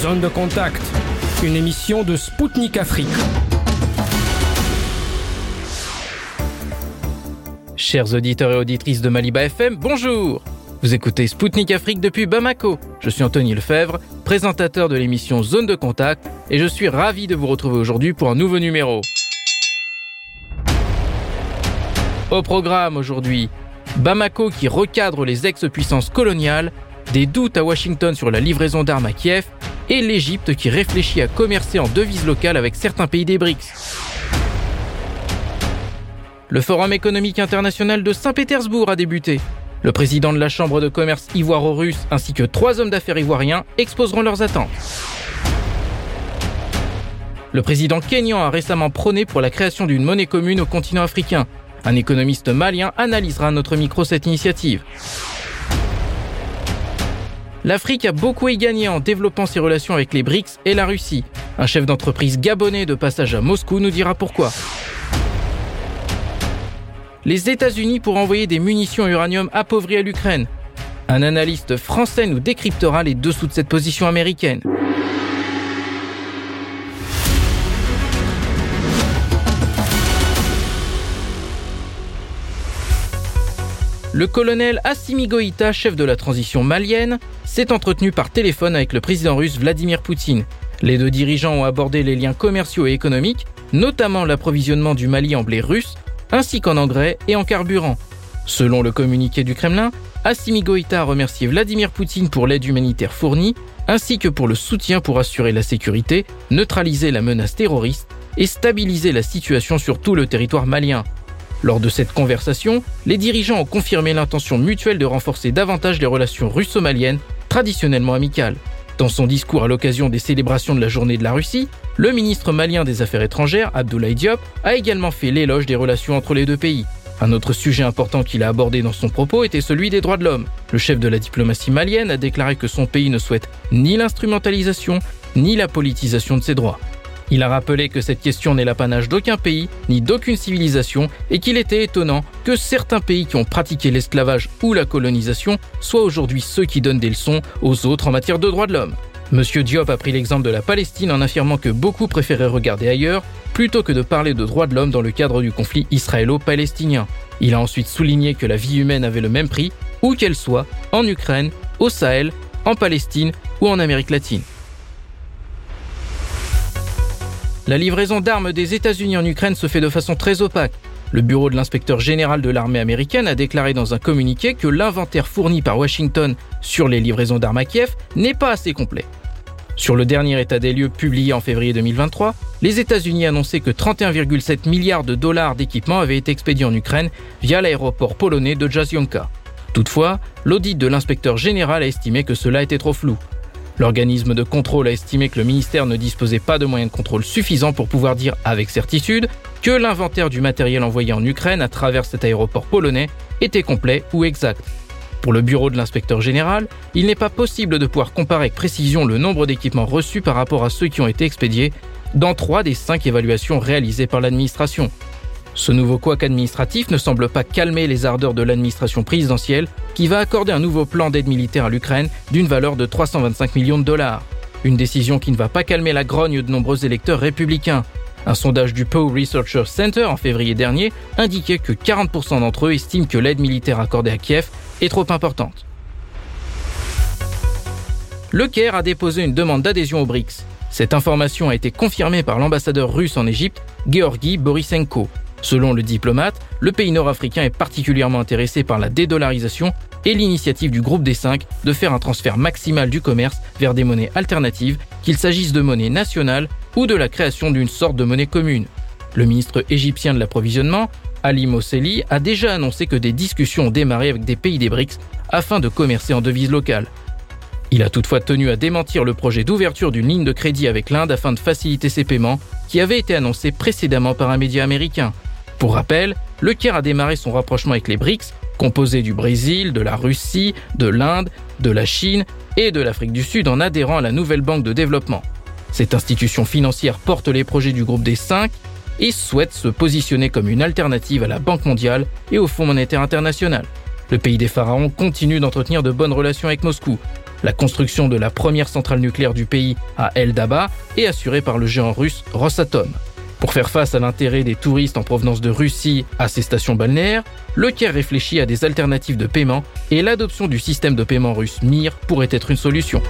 Zone de contact, une émission de Spoutnik Afrique. Chers auditeurs et auditrices de Maliba FM, bonjour Vous écoutez Spoutnik Afrique depuis Bamako. Je suis Anthony Lefebvre, présentateur de l'émission Zone de Contact, et je suis ravi de vous retrouver aujourd'hui pour un nouveau numéro. Au programme aujourd'hui, Bamako qui recadre les ex-puissances coloniales, des doutes à Washington sur la livraison d'armes à Kiev, et l'Égypte qui réfléchit à commercer en devises locales avec certains pays des BRICS. Le Forum économique international de Saint-Pétersbourg a débuté. Le président de la Chambre de commerce ivoiro-russe ainsi que trois hommes d'affaires ivoiriens exposeront leurs attentes. Le président kényan a récemment prôné pour la création d'une monnaie commune au continent africain. Un économiste malien analysera à notre micro cette initiative. L'Afrique a beaucoup y gagné en développant ses relations avec les BRICS et la Russie. Un chef d'entreprise gabonais de passage à Moscou nous dira pourquoi. Les États-Unis pour envoyer des munitions uranium appauvries à l'Ukraine. Un analyste français nous décryptera les dessous de cette position américaine. Le colonel Assimi Goïta, chef de la transition malienne, s'est entretenu par téléphone avec le président russe Vladimir Poutine. Les deux dirigeants ont abordé les liens commerciaux et économiques, notamment l'approvisionnement du Mali en blé russe, ainsi qu'en engrais et en carburant. Selon le communiqué du Kremlin, Assimi Goïta a remercié Vladimir Poutine pour l'aide humanitaire fournie, ainsi que pour le soutien pour assurer la sécurité, neutraliser la menace terroriste et stabiliser la situation sur tout le territoire malien. Lors de cette conversation, les dirigeants ont confirmé l'intention mutuelle de renforcer davantage les relations russo-maliennes, traditionnellement amicales. Dans son discours à l'occasion des célébrations de la journée de la Russie, le ministre malien des Affaires étrangères, Abdoulaye Diop, a également fait l'éloge des relations entre les deux pays. Un autre sujet important qu'il a abordé dans son propos était celui des droits de l'homme. Le chef de la diplomatie malienne a déclaré que son pays ne souhaite ni l'instrumentalisation, ni la politisation de ses droits. Il a rappelé que cette question n'est l'apanage d'aucun pays, ni d'aucune civilisation, et qu'il était étonnant que certains pays qui ont pratiqué l'esclavage ou la colonisation soient aujourd'hui ceux qui donnent des leçons aux autres en matière de droits de l'homme. Monsieur Diop a pris l'exemple de la Palestine en affirmant que beaucoup préféraient regarder ailleurs plutôt que de parler de droits de l'homme dans le cadre du conflit israélo-palestinien. Il a ensuite souligné que la vie humaine avait le même prix, où qu'elle soit, en Ukraine, au Sahel, en Palestine ou en Amérique latine. La livraison d'armes des États-Unis en Ukraine se fait de façon très opaque. Le bureau de l'inspecteur général de l'armée américaine a déclaré dans un communiqué que l'inventaire fourni par Washington sur les livraisons d'armes à Kiev n'est pas assez complet. Sur le dernier état des lieux publié en février 2023, les États-Unis annonçaient que 31,7 milliards de dollars d'équipements avaient été expédiés en Ukraine via l'aéroport polonais de Jazionka. Toutefois, l'audit de l'inspecteur général a estimé que cela était trop flou. L'organisme de contrôle a estimé que le ministère ne disposait pas de moyens de contrôle suffisants pour pouvoir dire avec certitude que l'inventaire du matériel envoyé en Ukraine à travers cet aéroport polonais était complet ou exact. Pour le bureau de l'inspecteur général, il n'est pas possible de pouvoir comparer avec précision le nombre d'équipements reçus par rapport à ceux qui ont été expédiés dans trois des cinq évaluations réalisées par l'administration. Ce nouveau couac administratif ne semble pas calmer les ardeurs de l'administration présidentielle qui va accorder un nouveau plan d'aide militaire à l'Ukraine d'une valeur de 325 millions de dollars. Une décision qui ne va pas calmer la grogne de nombreux électeurs républicains. Un sondage du Poe Research Center en février dernier indiquait que 40% d'entre eux estiment que l'aide militaire accordée à Kiev est trop importante. Le Caire a déposé une demande d'adhésion aux BRICS. Cette information a été confirmée par l'ambassadeur russe en Égypte, Georgi Borisenko. Selon le diplomate, le pays nord-africain est particulièrement intéressé par la dédollarisation et l'initiative du groupe des cinq de faire un transfert maximal du commerce vers des monnaies alternatives, qu'il s'agisse de monnaie nationale ou de la création d'une sorte de monnaie commune. Le ministre égyptien de l'approvisionnement, Ali Mosseli, a déjà annoncé que des discussions ont démarré avec des pays des BRICS afin de commercer en devise locale. Il a toutefois tenu à démentir le projet d'ouverture d'une ligne de crédit avec l'Inde afin de faciliter ses paiements, qui avait été annoncé précédemment par un média américain. Pour rappel, le Caire a démarré son rapprochement avec les BRICS, composés du Brésil, de la Russie, de l'Inde, de la Chine et de l'Afrique du Sud en adhérant à la nouvelle banque de développement. Cette institution financière porte les projets du groupe des cinq et souhaite se positionner comme une alternative à la Banque mondiale et au Fonds monétaire international. Le pays des pharaons continue d'entretenir de bonnes relations avec Moscou. La construction de la première centrale nucléaire du pays à El Daba est assurée par le géant russe Rosatom. Pour faire face à l'intérêt des touristes en provenance de Russie à ces stations balnéaires, le Caire réfléchit à des alternatives de paiement et l'adoption du système de paiement russe MIR pourrait être une solution.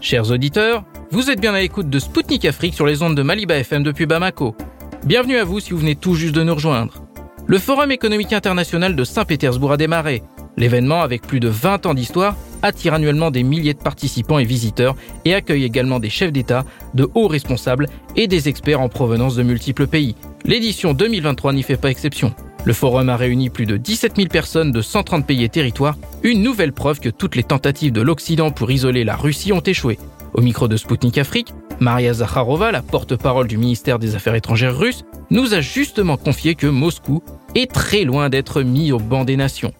Chers auditeurs, vous êtes bien à l'écoute de Spoutnik Afrique sur les ondes de Maliba FM depuis Bamako. Bienvenue à vous si vous venez tout juste de nous rejoindre. Le Forum économique international de Saint-Pétersbourg a démarré. L'événement, avec plus de 20 ans d'histoire, attire annuellement des milliers de participants et visiteurs et accueille également des chefs d'État, de hauts responsables et des experts en provenance de multiples pays. L'édition 2023 n'y fait pas exception. Le forum a réuni plus de 17 000 personnes de 130 pays et territoires, une nouvelle preuve que toutes les tentatives de l'Occident pour isoler la Russie ont échoué. Au micro de Sputnik Afrique, Maria Zakharova, la porte-parole du ministère des Affaires étrangères russe, nous a justement confié que Moscou est très loin d'être mis au banc des nations.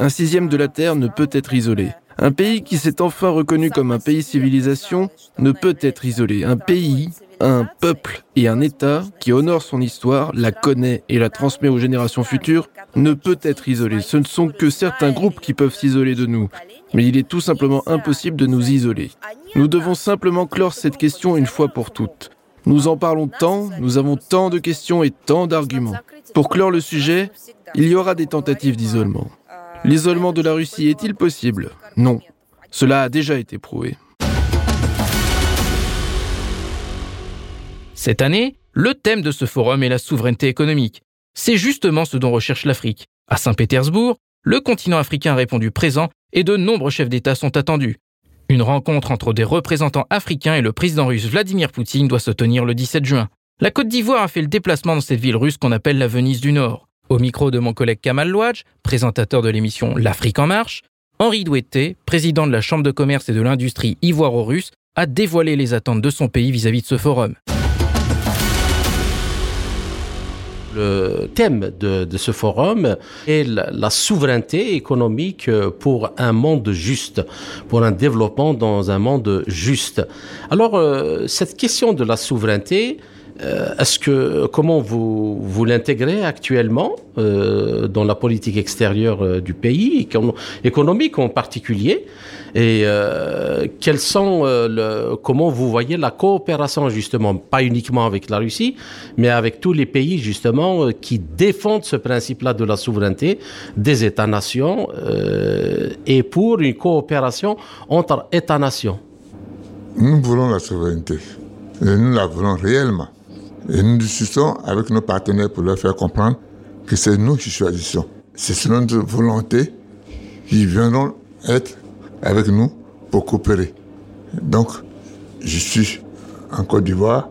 Un sixième de la Terre ne peut être isolé. Un pays qui s'est enfin reconnu comme un pays civilisation ne peut être isolé. Un pays, un peuple et un État qui honore son histoire, la connaît et la transmet aux générations futures ne peut être isolé. Ce ne sont que certains groupes qui peuvent s'isoler de nous. Mais il est tout simplement impossible de nous isoler. Nous devons simplement clore cette question une fois pour toutes. Nous en parlons tant, nous avons tant de questions et tant d'arguments. Pour clore le sujet, il y aura des tentatives d'isolement. L'isolement de la Russie est-il possible? Non. Cela a déjà été prouvé. Cette année, le thème de ce forum est la souveraineté économique. C'est justement ce dont recherche l'Afrique. À Saint-Pétersbourg, le continent africain a répondu présent et de nombreux chefs d'État sont attendus. Une rencontre entre des représentants africains et le président russe Vladimir Poutine doit se tenir le 17 juin. La Côte d'Ivoire a fait le déplacement dans cette ville russe qu'on appelle la Venise du Nord. Au micro de mon collègue Kamal Louadj, présentateur de l'émission L'Afrique en marche, Henri Douetté, président de la Chambre de commerce et de l'industrie ivoiro-russe, a dévoilé les attentes de son pays vis-à-vis de ce forum. Le thème de, ce forum est la, souveraineté économique pour un monde juste, pour un développement dans un monde juste. Alors, euh, cette question de la souveraineté, euh, est-ce que comment vous vous l'intégrez actuellement euh, dans la politique extérieure euh, du pays, économique en particulier, et quels sont comment vous voyez la coopération justement, pas uniquement avec la Russie, mais avec tous les pays justement qui défendent ce principe-là de la souveraineté des États-nations et pour une coopération entre États-nations? Nous voulons la souveraineté. Et nous la voulons réellement. Et nous discutons avec nos partenaires pour leur faire comprendre que c'est nous qui choisissons. C'est selon notre volonté qu'ils viendront être avec nous pour coopérer. Donc, je suis en Côte d'Ivoire.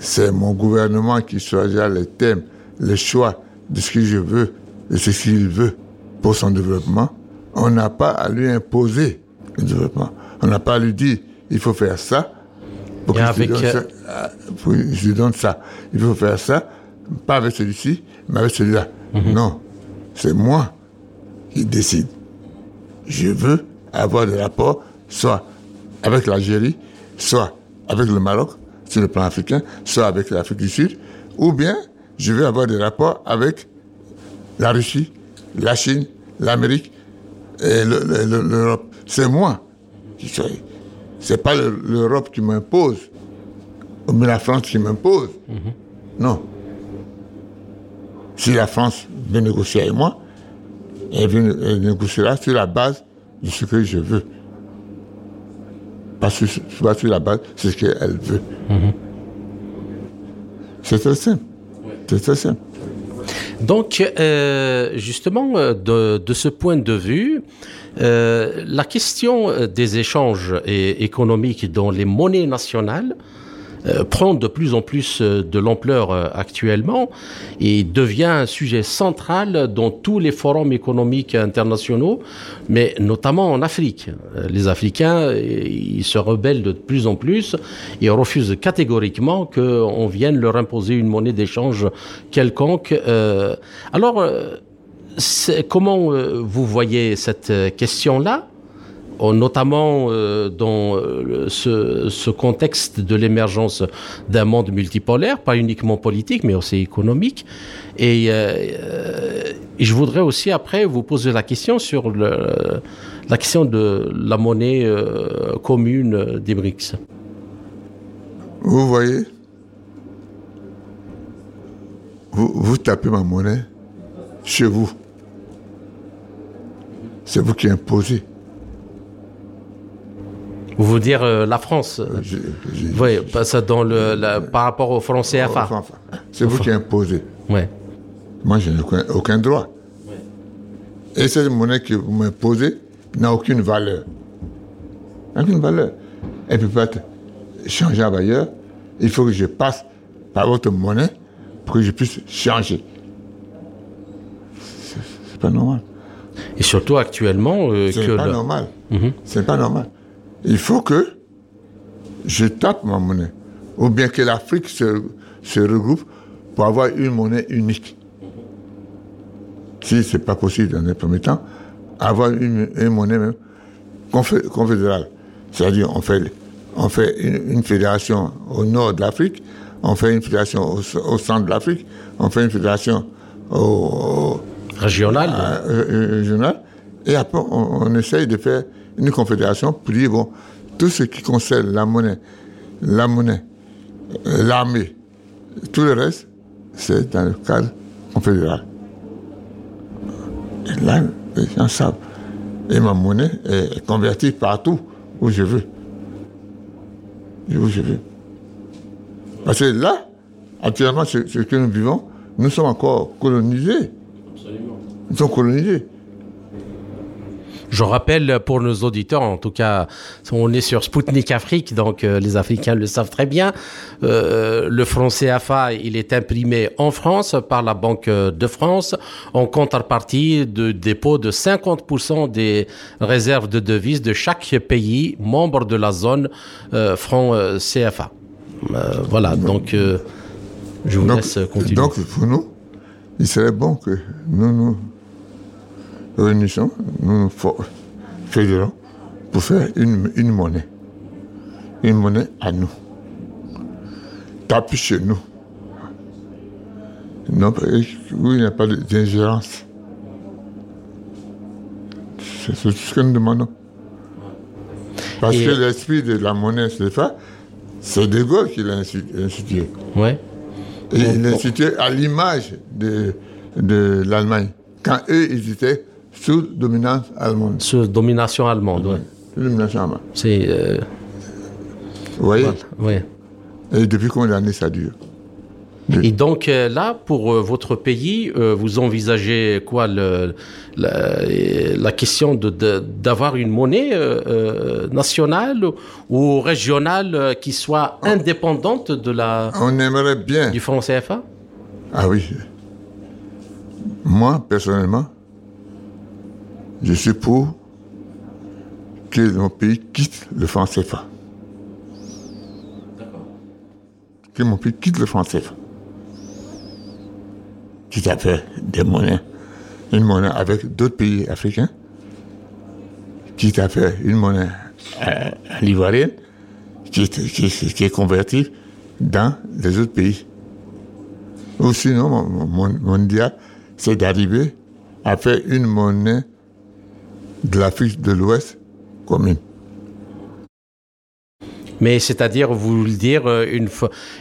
C'est mon gouvernement qui choisira les thèmes, les choix de ce que je veux, de ce qu'il veut pour son développement. On n'a pas à lui imposer le développement. On n'a pas à lui dire il faut faire ça avec, euh, je lui donne ça. Il faut faire ça, pas avec celui-ci, mais avec celui-là. Mhm. Non, c'est moi qui décide. Je veux avoir des rapports, soit avec l'Algérie, soit avec le Maroc, sur le plan africain, soit avec l'Afrique du Sud, ou bien je veux avoir des rapports avec la Russie, la Chine, l'Amérique et l'Europe. C'est moi qui choisis. C'est pas l'Europe qui m'impose, mais la France qui m'impose. Mhm. Non. Si la France veut négocier avec moi, elle, veut, négociera sur la base de ce que je veux. Pas sur, sur la base de ce qu'elle veut. Mhm. C'est très simple. C'est très simple. Donc, euh, justement, euh, de, ce point de vue, euh, la question des échanges économiques dans les monnaies nationales euh, prend de plus en plus euh, de l'ampleur euh, actuellement et devient un sujet central dans tous les forums économiques internationaux, mais notamment en Afrique. Les Africains, ils se rebellent de plus en plus et refusent catégoriquement qu'on vienne leur imposer une monnaie d'échange quelconque. alors, comment vous voyez cette question-là? Notamment dans ce, ce, contexte de l'émergence d'un monde multipolaire, pas uniquement politique, mais aussi économique. Et, je voudrais aussi après vous poser la question sur la question de la monnaie commune des BRICS. Vous voyez, vous, vous tapez ma monnaie chez vous. C'est vous qui imposez. Vous voulez dire euh, la France Oui, ça dans le, par rapport au franc CFA. C'est vous qui imposez. Oui. Moi, je n'ai aucun, droit. Et cette monnaie que vous m'imposez n'a aucune valeur. Aucune valeur. Elle ne peut pas être changer ailleurs, il faut que je passe par votre monnaie pour que je puisse changer. C'est pas normal. Et surtout actuellement euh, c'est pas normal. Mhm. C'est pas normal. Il faut que je tape ma monnaie. Ou bien que l'Afrique se, se regroupe pour avoir une monnaie unique. Si c'est pas possible dans les premiers temps, avoir une, monnaie même confédérale. C'est-à-dire, on fait on fait une, fédération au nord de l'Afrique, on fait une fédération au, centre de l'Afrique, on fait une fédération au, régional. régional. Et après, on, essaye de faire une confédération pour dire, bon, tout ce qui concerne la monnaie, la monnaie, euh, l'armée, tout le reste, c'est dans le cadre confédéral. Et là, les gens savent. Et ma monnaie est convertie partout où je veux. Je vous veux. Parce que là, actuellement, ce, que nous vivons, nous sommes encore colonisés. Absolument. Nous sommes colonisés. Je rappelle pour nos auditeurs, en tout cas, on est sur Spoutnik Afrique, donc euh, les Africains le savent très bien. Euh, le franc CFA, il est imprimé en France par la Banque de France en contrepartie de dépôt de 50% des réserves de devises de chaque pays membre de la zone euh, franc CFA. voilà, donc je vous laisse continuer. Donc pour nous, il serait bon que nous nous réunissons, nous nous fédérons pour faire une, une monnaie. Une monnaie à nous. Tapis chez nous. Non, où il n'y a pas d'ingérence. C'est ce que nous demandons. Parce que l'esprit de la monnaie CFA, c'est De Gaulle qui l'a institué. Ouais. Et il l'a institué à l'image de, de l'Allemagne. Quand eux, ils étaient sous dominance allemande. Sous domination allemande, oui. Sous domination allemande. C'est. Euh... Vous voyez Oui. Et depuis combien d'années ça dure? Et donc euh, là, pour euh, votre pays, euh, vous envisagez quoi le, la, la, question d'avoir de, une monnaie nationale ou régionale qui soit indépendante de la On aimerait bien du franc CFA Ah oui. Moi, personnellement, je suis pour que mon pays quitte le franc CFA. Que mon pays quitte le franc CFA. Quitte à faire des monnaies, une monnaie avec d'autres pays africains, quitte à faire une monnaie à, l'ivoirienne, qui, est convertie dans les autres pays. Ou sinon, mon, mon, mon idéal, c'est d'arriver à faire une monnaie de l'Afrique de l'Ouest commune. Mais c'est-à-dire, vous voulez dire euh, une,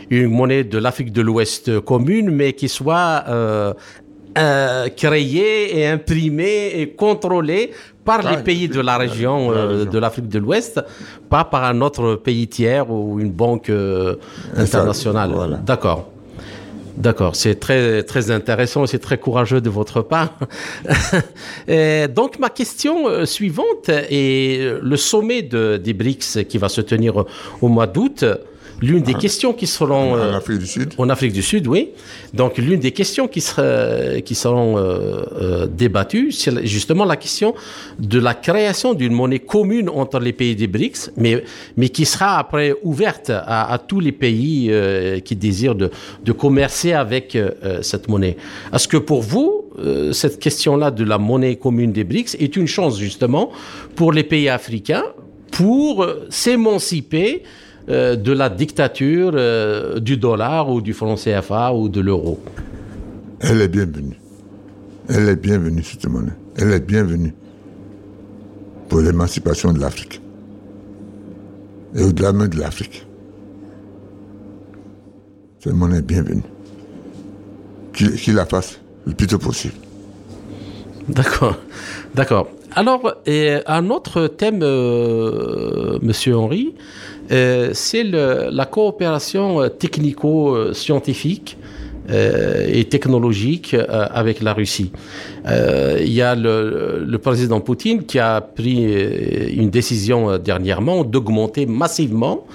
une monnaie de l'Afrique de l'Ouest commune, mais qui soit euh, euh, créée et imprimée et contrôlée par les ah, pays de la région de l'Afrique de l'Ouest, pas par un autre pays tiers ou une banque internationale. D'accord. D'accord, c'est très très intéressant, c'est très courageux de votre part. donc ma question euh, suivante est le sommet de, des BRICS qui va se tenir au mois d'août. L'une des questions qui seront... En euh, Afrique du Sud En Afrique du Sud, oui. Donc l'une des questions qui, sera, qui seront euh, euh, débattues, c'est justement la question de la création d'une monnaie commune entre les pays des BRICS, mais, mais qui sera après ouverte à, à tous les pays qui désirent de, de commercer avec cette monnaie. Est-ce que pour vous, euh, cette question-là de la monnaie commune des BRICS est une chance justement pour les pays africains pour s'émanciper euh, de la dictature euh, du dollar ou du franc CFA ou de l'euro Elle est bienvenue. Elle est bienvenue, cette monnaie. Elle est bienvenue pour l'émancipation de l'Afrique. Et au-delà même de l'Afrique. Cette monnaie est bienvenue. Qu'il la fasse le plus tôt possible. D'accord. D'accord. Alors, un autre thème, euh, Monsieur Henri, c'est la coopération euh, technico-scientifique et technologique avec la Russie. Il y a le, le, président Poutine qui a pris une décision dernièrement d'augmenter massivement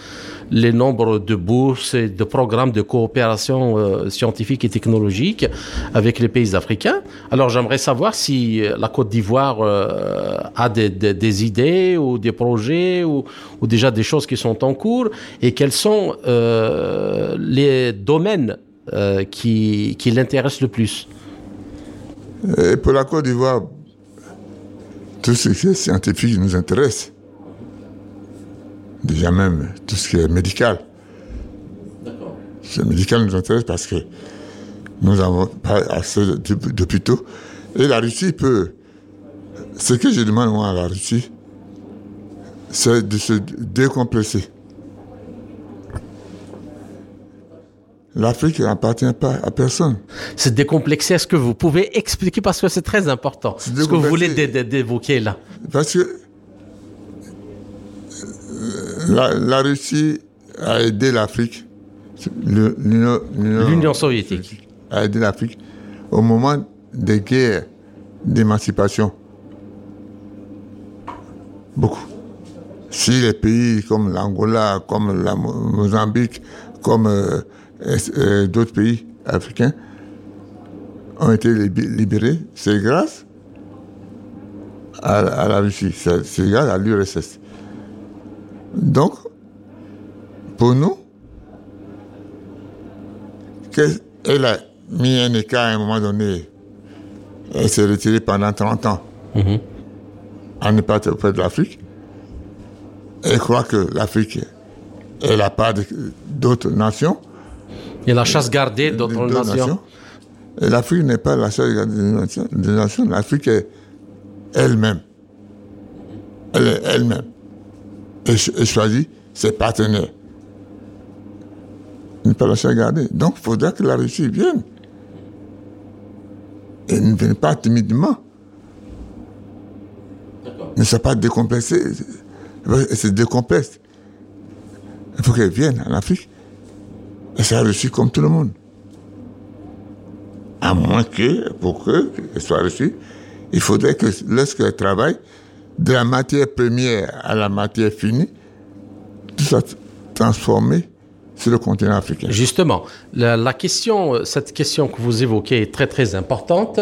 les nombres de bourses et de programmes de coopération euh, scientifique et technologique avec les pays africains. Alors j'aimerais savoir si euh, la Côte d'Ivoire euh, a des, idées ou des projets ou, déjà des choses qui sont en cours et quels sont les domaines qui, qui l'intéressent le plus. Et pour la Côte d'Ivoire, tout ce qui est scientifique nous intéresse déjà même tout ce qui est médical. D'accord. Ce médical nous intéresse parce que nous avons pas assez d'hôpitaux. Et la Russie peut. Ce que je demande moi à la Russie, c'est de se décompresser. L'Afrique n'appartient pas à personne. Se décomplexer, est-ce que vous pouvez expliquer parce que c'est très important ce que vous voulez d'évoquer là Parce que la, Russie a aidé l'Afrique, l'Union soviétique a aidé l'Afrique au moment des guerres d'émancipation. Beaucoup. Si les pays comme l'Angola, comme la Mozambique, comme euh, euh, d'autres pays africains ont été libérés, c'est grâce à, à, la Russie, c'est grâce à l'URSS. Donc, pour nous, elle a mis un écart à un moment donné. Elle s'est retirée pendant 30 ans. Elle n'est pas auprès de l'Afrique. Elle croit que l'Afrique est la part d'autres nations. Et la chasse gardée d'autres nations. Et l'Afrique n'est pas la chasse gardée des nations. L'Afrique est elle-même. Elle est elle-même et, choisit ses partenaires. Ne pas la garder. Donc, il faudrait que la Russie vienne. Et ne vienne pas timidement. Ne soit pas décomplexée. Elle se décomplexe. Il faut qu'elle vienne en Afrique. Et soit reçue comme tout le monde. À moins que, pour qu'elle soit reçue, il faudrait que lorsqu'elle travaille, de la matière première à la matière finie, tout ça transformé sur le continent africain. Justement, la, question, cette question que vous évoquez est très très importante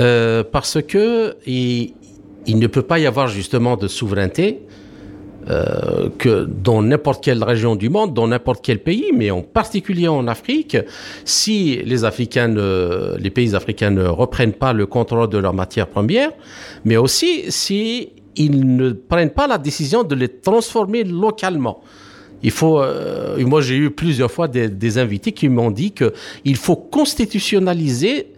euh, parce que il, ne peut pas y avoir justement de souveraineté euh, que dans n'importe quelle région du monde, dans n'importe quel pays, mais en particulier en Afrique, si les Africains, les pays africains ne reprennent pas le contrôle de leurs matières premières, mais aussi si ils ne prennent pas la décision de les transformer localement. Il faut, euh, moi j'ai eu plusieurs fois des, des invités qui m'ont dit qu'il faut constitutionnaliser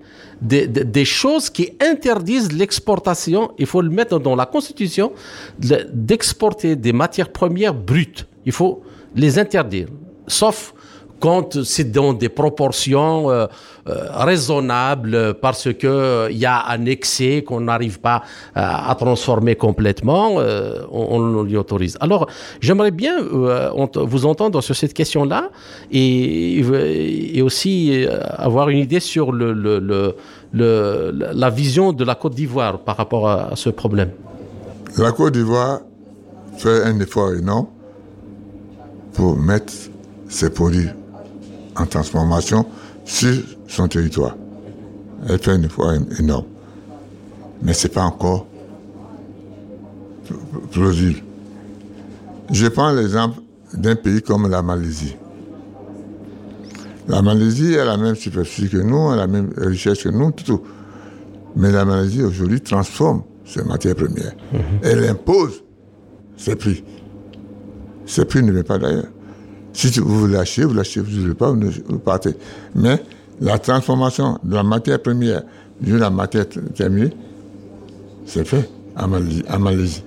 des, choses qui interdisent l'exportation. Il faut le mettre dans la Constitution d'exporter des matières premières brutes. Il faut les interdire, sauf quand c'est dans des proportions euh, euh, raisonnables parce que il euh, y a un excès qu'on n'arrive pas à transformer complètement, on, on autorise. Alors, j'aimerais bien vous entendre sur cette question-là et, aussi avoir une idée sur la vision de la Côte d'Ivoire par rapport à, à ce problème. La Côte d'Ivoire fait un effort énorme pour mettre ses produits en transformation sur son territoire. Elle fait un effort énorme. Mais ce n'est pas encore plausible. Je prends l'exemple d'un pays comme la Malaisie. La Malaisie a la même superficie que nous, a la même richesse que nous, tout. Mais la Malaisie aujourd'hui transforme ces matières premières. Elle impose ses prix. Ces prix ne viennent pas d'ailleurs. Si vous l'achetez, vous l'achetez, vous ne voulez pas, vous partez. Mais la transformation de la matière première de la matière terminée, c'est fait à Malaisie. À Malaisie.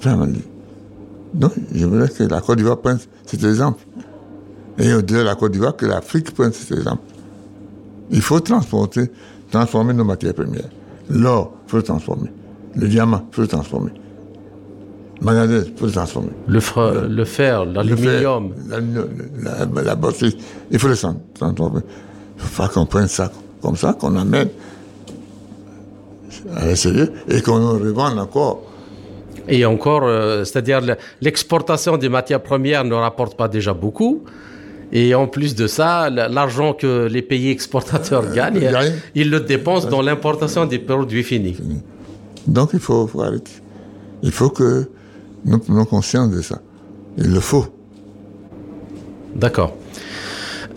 Fait à Malaisie. Donc, je voudrais que la Côte d'Ivoire prenne cet exemple. Et on dirait la Côte d'Ivoire que l'Afrique prenne cet exemple. Il faut transporter, transformer nos matières premières. L'or, il faut le transformer. Le diamant, il faut le transformer. Manganèse, faut le transformer. Le, le fer, l'aluminium. La, la, il faut le transformer. Il faut qu'on prenne ça comme ça, qu'on amène à l'essai et qu'on revende encore. Et encore, euh, c'est-à-dire l'exportation des matières premières ne rapporte pas déjà beaucoup. Et en plus de ça, l'argent que les pays exportateurs euh, gagnent, ils le dépensent dans l'importation des produits finis. Donc il faut, faut arrêter. Il faut que nous prenions conscience de ça. Il le faut. D'accord.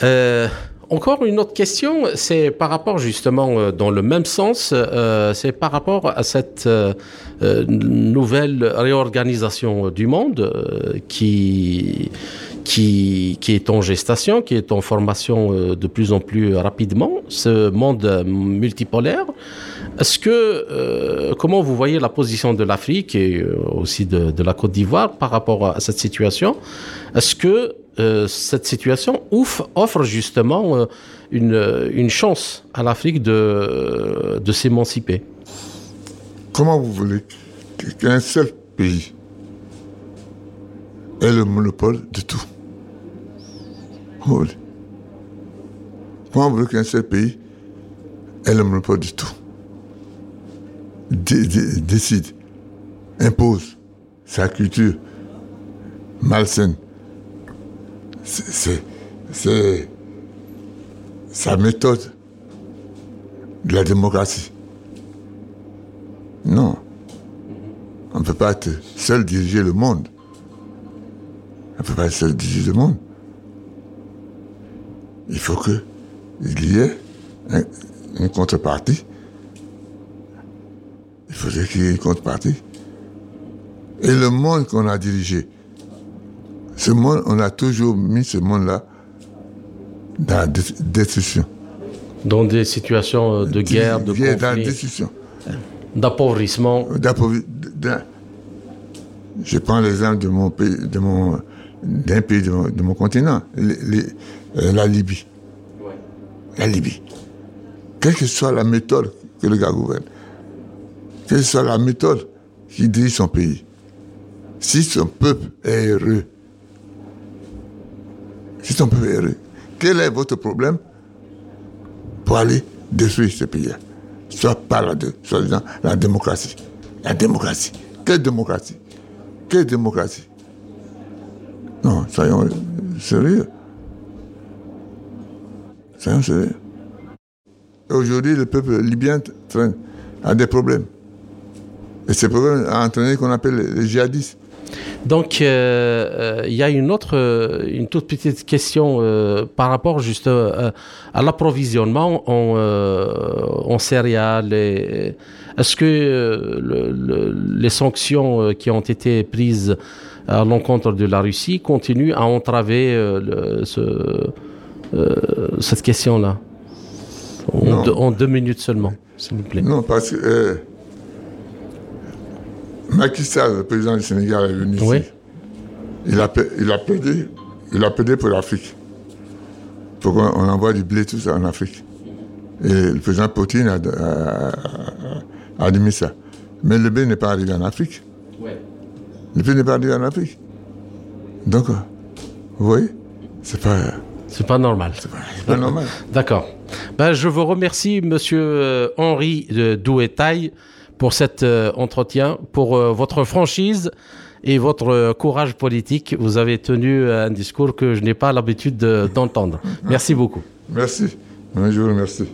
Euh, encore une autre question, c'est par rapport justement euh, dans le même sens, euh, c'est par rapport à cette nouvelle réorganisation du monde qui, qui, qui est en gestation, qui est en formation de plus en plus rapidement, ce monde multipolaire. Est-ce que, comment vous voyez la position de l'Afrique et aussi de, la Côte d'Ivoire par rapport à cette situation? Est-ce que euh, cette situation offre justement euh, une, chance à l'Afrique de, s'émanciper? Comment vous voulez qu'un seul pays ait le monopole de tout? Comment vous voulez? Voulez qu'un seul pays ait le monopole de tout? Décide, impose sa culture malsaine c'est sa méthode de la démocratie. Non. On ne peut pas être seul diriger le monde. On ne peut pas être seul diriger le monde. Il faut qu'il y ait une contrepartie. Il faudrait qu'il y ait une contrepartie. Et le monde qu'on a dirigé, ce monde, on a toujours mis ce monde-là dans la destruction. Dans des situations euh, de guerre, de conflit. Dans la destruction. D'appauvrissement. Je prends l'exemple de mon pays, de mon, d'un pays de mon, continent, euh, la Libye. La Libye. Quelle que soit la méthode que le gars gouverne, que soit la méthode qui dirige son pays, si son peuple est heureux, si on peut errer, quel est votre problème pour aller détruire ce pays Soit par la, soit disant, la démocratie. La démocratie. Quelle démocratie? Quelle démocratie? Non, soyons sérieux. Soyons sérieux. Aujourd'hui, le peuple libyen traîne, a des problèmes. Et ces problèmes ont entraîné qu'on appelle les djihadistes. Donc, euh, euh, il y a une autre, euh, une toute petite question par rapport juste à l'approvisionnement en, céréales. Est-ce que les sanctions qui ont été prises à l'encontre de la Russie continuent à entraver cette question-là? En, en, deux minutes seulement, s'il vous plaît. Non, parce que Macky Sall, le président du Sénégal, est venu ici? Il a, il a plaidé, il a pour l'Afrique. Pour qu'on envoie du blé, tout ça, en Afrique. Et le président Poutine a, admis ça. Mais le blé n'est pas arrivé en Afrique. Le blé n'est pas arrivé en Afrique. Donc, vous voyez, c'est pas... C'est pas normal. C'est pas, normal. D'accord. Ben, je vous remercie, monsieur euh, Henri de Douetaille pour cet euh, entretien, pour euh, votre franchise et votre euh, courage politique. Vous avez tenu un discours que je n'ai pas l'habitude d'entendre. Merci beaucoup. Merci. Je vous remercie.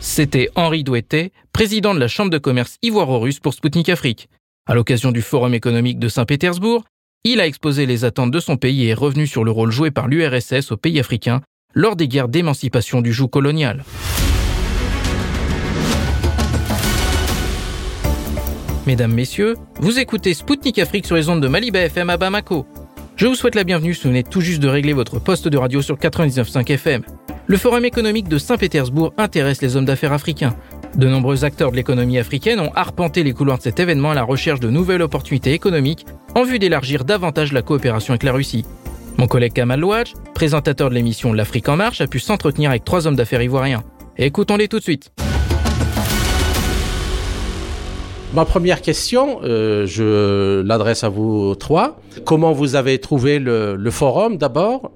C'était Henri Douettet, président de la Chambre de commerce ivoiro-russe pour Sputnik Afrique. À l'occasion du Forum économique de Saint-Pétersbourg, il a exposé les attentes de son pays et est revenu sur le rôle joué par l'URSS aux pays africains lors des guerres d'émancipation du joug colonial. Mesdames, Messieurs, vous écoutez Spoutnik Afrique sur les ondes de Maliba FM à Bamako. Je vous souhaite la bienvenue si vous tout juste de régler votre poste de radio sur 99.5 FM. Le Forum économique de Saint-Pétersbourg intéresse les hommes d'affaires africains. De nombreux acteurs de l'économie africaine ont arpenté les couloirs de cet événement à la recherche de nouvelles opportunités économiques en vue d'élargir davantage la coopération avec la Russie. Mon collègue Kamal Louadj, présentateur de l'émission L'Afrique en marche, a pu s'entretenir avec trois hommes d'affaires ivoiriens. Écoutons-les tout de suite. Ma première question, euh, je l'adresse à vous trois. Comment vous avez trouvé le, forum d'abord?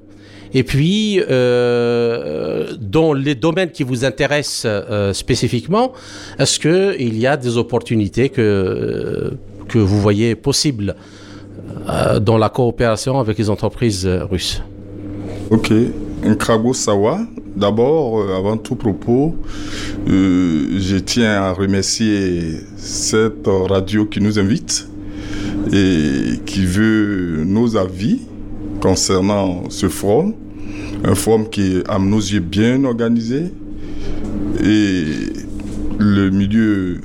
Et puis, euh, dans les domaines qui vous intéressent euh, spécifiquement, est-ce qu'il y a des opportunités que, vous voyez possibles dans la coopération avec les entreprises russes? Ok, Nkrago Sawa. D'abord, euh, avant tout propos, euh, je tiens à remercier cette radio qui nous invite et qui veut nos avis concernant ce forum. Un forum qui est à nos yeux bien organisé et le milieu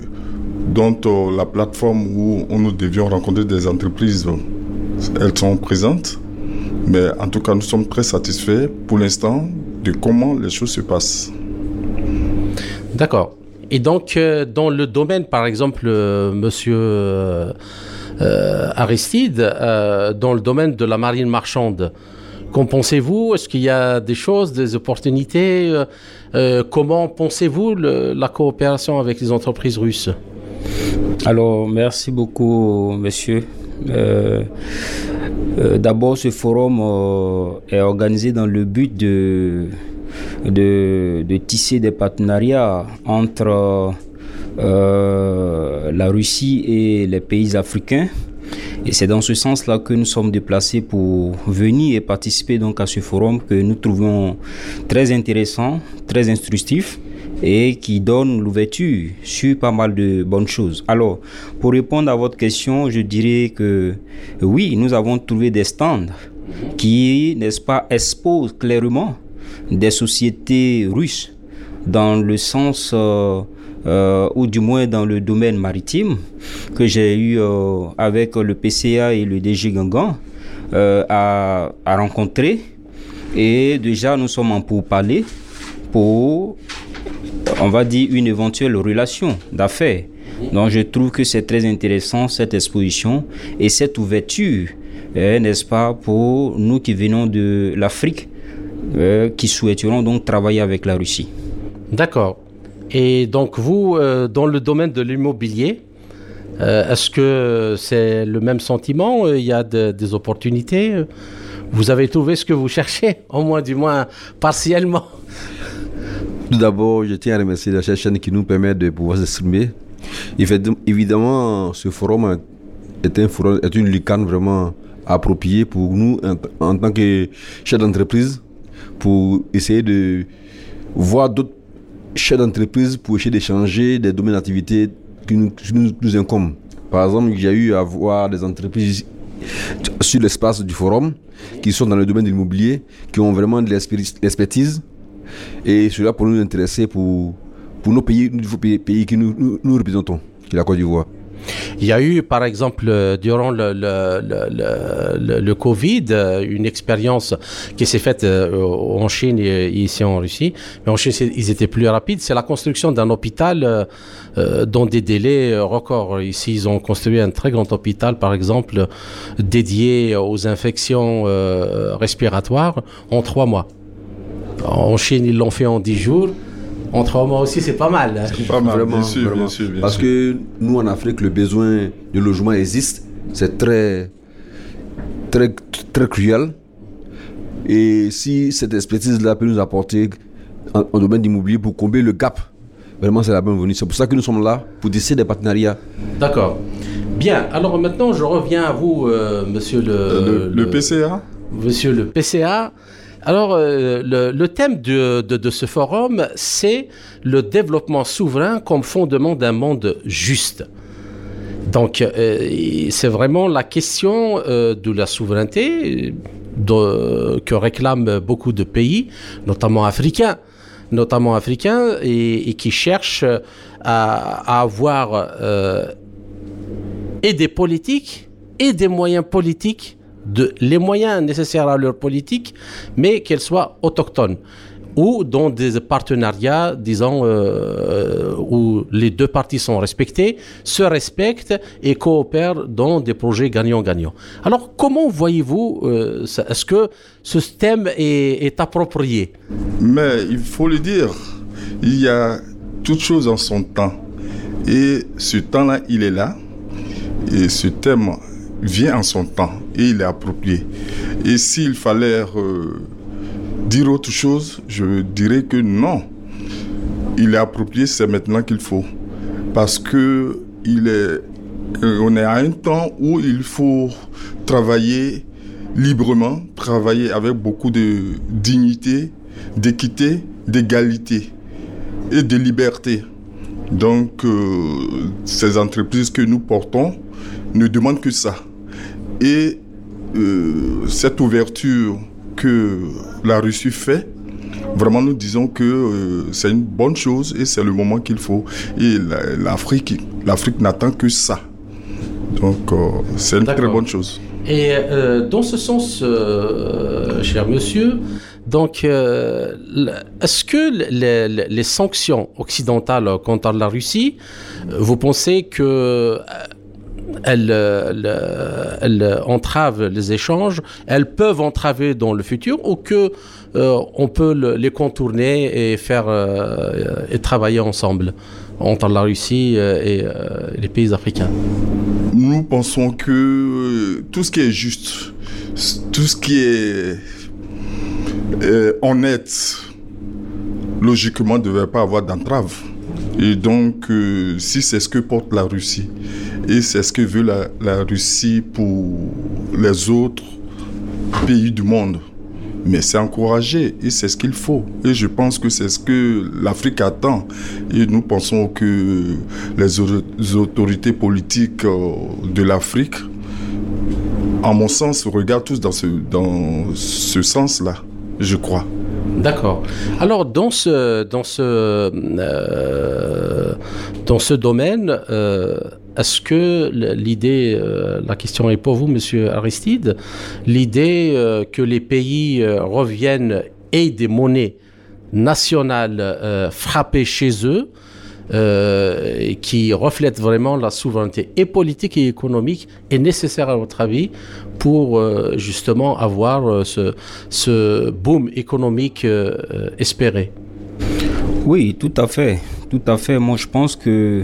dont euh, la plateforme où nous devions rencontrer des entreprises, elles sont présentes. Mais en tout cas, nous sommes très satisfaits pour l'instant de comment les choses se passent. D'accord. Et donc, euh, dans le domaine, par exemple, euh, monsieur euh, Aristide, euh, dans le domaine de la marine marchande, qu'en pensez-vous? Est-ce qu'il y a des choses, des opportunités? Comment pensez-vous la coopération avec les entreprises russes? Alors, merci beaucoup, monsieur. Euh, D'abord, ce forum euh, est organisé dans le but de tisser des partenariats entre euh, la Russie et les pays africains. Et c'est dans ce sens-là que nous sommes déplacés pour venir et participer donc à ce forum que nous trouvons très intéressant, très instructif et qui donne l'ouverture sur pas mal de bonnes choses. Alors, pour répondre à votre question, je dirais que oui, nous avons trouvé des stands qui, n'est-ce pas, exposent clairement des sociétés russes dans le sens, euh, euh, ou du moins dans le domaine maritime, que j'ai eu euh, avec le PCA et le DG Gangan euh, à, à rencontrer. Et déjà, nous sommes en pourparlers pour, on va dire, une éventuelle relation d'affaires. Donc, je trouve que c'est très intéressant cette exposition et cette ouverture, euh, n'est-ce pas, pour nous qui venons de l'Afrique, euh, qui souhaiteront donc travailler avec la Russie. D'accord. Et donc, vous, euh, dans le domaine de l'immobilier, est-ce que c'est le même sentiment Il y a de- des opportunités Vous avez trouvé ce que vous cherchez, au moins, du moins, partiellement Tout d'abord, je tiens à remercier la chaîne qui nous permet de pouvoir s'exprimer. Évid- Évidemment, ce forum est, une lucane vraiment appropriée pour nous en, tant que chef d'entreprise, pour essayer de voir d'autres chefs d'entreprise pour essayer d'échanger des domaines d'activité qui nous, nous, incombent. Par exemple, j'ai eu à voir des entreprises sur l'espace du forum qui sont dans le domaine de l'immobilier, qui ont vraiment de l'expertise et cela pour nous intéresser pour, pour nos pays, nos pays, que nous, représentons, qui est la Côte d'Ivoire. Il y a eu, par exemple, euh, durant le, le, le, le, Covid, euh, une expérience qui s'est faite euh, en Chine et ici en Russie. Mais en Chine, ils étaient plus rapides. C'est la construction d'un hôpital dans des délais records. Ici, ils ont construit un très grand hôpital, par exemple, dédié aux infections respiratoires en trois mois. En Chine, ils l'ont fait en dix jours. En trois mois aussi, c'est pas mal. hein. Pas mal, Vraiment, bien sûr, vraiment. bien sûr, bien Parce sûr. que nous, en Afrique, le besoin de logement existe. C'est très, très, très cruel. Et si cette expertise-là peut nous apporter en, en domaine d'immobilier pour combler le gap, vraiment, c'est la bienvenue. C'est pour ça que nous sommes là, pour décider des partenariats. D'accord. Bien. Alors maintenant, je reviens à vous, euh, monsieur le, Euh, le, le PCA Monsieur le PCA. Alors, euh, le, thème de ce forum, c'est le développement souverain comme fondement d'un monde juste. Donc, euh, c'est vraiment la question euh, de la souveraineté, que réclament beaucoup de pays, notamment africains, notamment africains, et, qui cherchent à, avoir et des politiques et des moyens politiques, de, les moyens nécessaires à leur politique, mais qu'elles soient autochtones ou dans des partenariats, disons, euh, où les deux parties sont respectées, se respectent et coopèrent dans des projets gagnant-gagnant. Alors, comment voyez-vous, euh, est-ce que ce thème est, est, approprié? Mais il faut le dire, il y a toute chose en son temps. Et ce temps-là, il est là. Et ce thème vient en son temps et il est approprié. Et s'il fallait euh, dire autre chose, je dirais que non. Il est approprié, c'est maintenant qu'il faut. Parce que il est, euh, on est à un temps où il faut travailler librement, travailler avec beaucoup de dignité, d'équité, d'égalité et de liberté. Donc, euh, ces entreprises que nous portons ne demandent que ça. Et euh, cette ouverture que la Russie fait, vraiment nous disons que euh, c'est une bonne chose et c'est le moment qu'il faut. Et l'Afrique, l'Afrique n'attend que ça. Donc euh, c'est une très bonne chose. Et dans ce sens, cher monsieur, donc, est-ce que les, les, sanctions occidentales contre la Russie, vous pensez que elles, euh, elles, entravent les échanges, elles peuvent entraver dans le futur ou que euh, on peut les contourner et faire euh, et travailler ensemble entre la Russie et les pays africains. Nous pensons que tout ce qui est juste, tout ce qui est honnête, logiquement ne devait pas avoir d'entrave. Et donc, si c'est ce que porte la Russie, et c'est ce que veut la, Russie pour les autres pays du monde. Mais c'est encouragé et c'est ce qu'il faut. Et je pense que c'est ce que l'Afrique attend. Et nous pensons que les autorités politiques euh, de l'Afrique, en mon sens, regardent tous dans ce, dans ce sens-là, je crois. D'accord. Alors dans ce dans ce euh, dans ce domaine, euh, est-ce que l'idée, euh, la question est pour vous, Monsieur Aristide, l'idée que les pays reviennent et des monnaies nationales frappées chez eux, qui reflètent vraiment la souveraineté et politique et économique, est nécessaire à votre avis pour justement avoir ce, ce boom économique espéré? Oui, tout à fait tout à fait. Moi, je pense que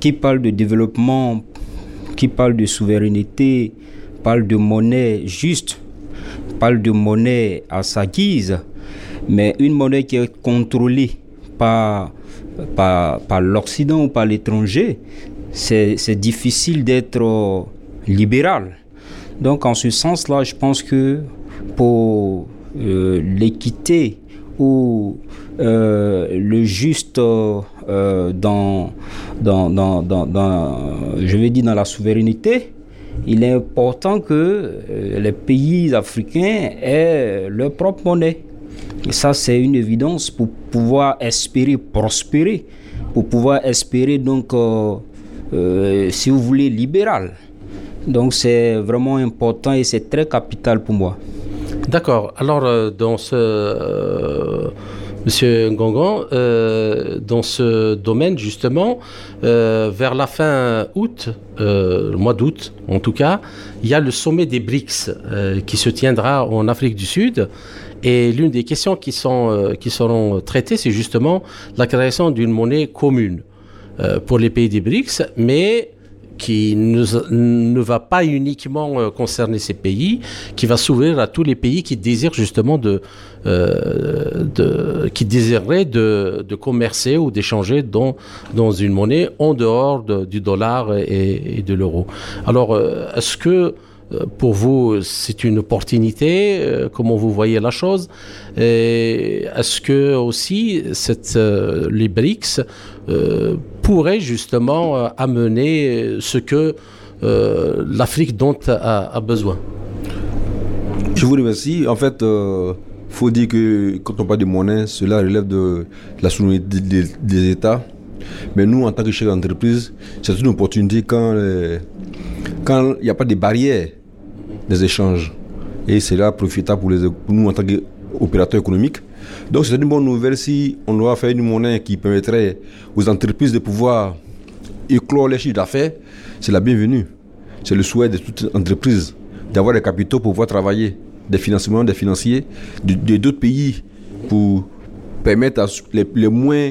qui parle de développement, qui parle de souveraineté, parle de monnaie juste, parle de monnaie à sa guise, mais une monnaie qui est contrôlée par, par, l'Occident ou par l'étranger, c'est difficile d'être libéral. Donc, en ce sens-là, je pense que pour euh, l'équité ou euh, le juste euh, dans, dans, dans, dans, je vais dire, dans la souveraineté, il est important que euh, les pays africains aient leur propre monnaie. Et ça, c'est une évidence pour pouvoir espérer prospérer, pour pouvoir espérer, donc, euh, si vous voulez, libéral. Donc, c'est vraiment important et c'est très capital pour moi. D'accord. Alors, dans ce Monsieur Ngongon, euh, dans ce domaine, justement, euh, vers la fin août, euh, le mois d'août en tout cas, il y a le sommet des BRICS qui se tiendra en Afrique du Sud. Et l'une des questions qui, sont, qui seront traitées, c'est justement la création d'une monnaie commune pour les pays des BRICS, mais qui ne, va pas uniquement euh, concerner ces pays, qui va s'ouvrir à tous les pays qui désirent justement de, euh, de qui désireraient de, de commercer ou d'échanger dans, dans une monnaie en dehors du dollar et, et de l'euro. Alors, euh, est-ce que pour vous, c'est une opportunité Comment vous voyez la chose? Est-ce que aussi cette, les BRICS pourrait justement euh, amener ce que euh, l'Afrique dont a, besoin? Je vous remercie. En fait, il faut dire que quand on parle de monnaie, cela relève de la souveraineté des États. Mais nous, en tant que chef d'entreprise, c'est une opportunité quand quand il n'y a pas de barrières des échanges. Et c'est là profitable pour, les, nous en tant qu'opérateurs économiques. Donc c'est une bonne nouvelle si on doit faire une monnaie qui permettrait aux entreprises de pouvoir éclore les chiffres d'affaires. C'est la bienvenue. C'est le souhait de toute entreprise d'avoir des capitaux pour pouvoir travailler, des financements, des financiers de d'autres pays pour permettre à les, moins,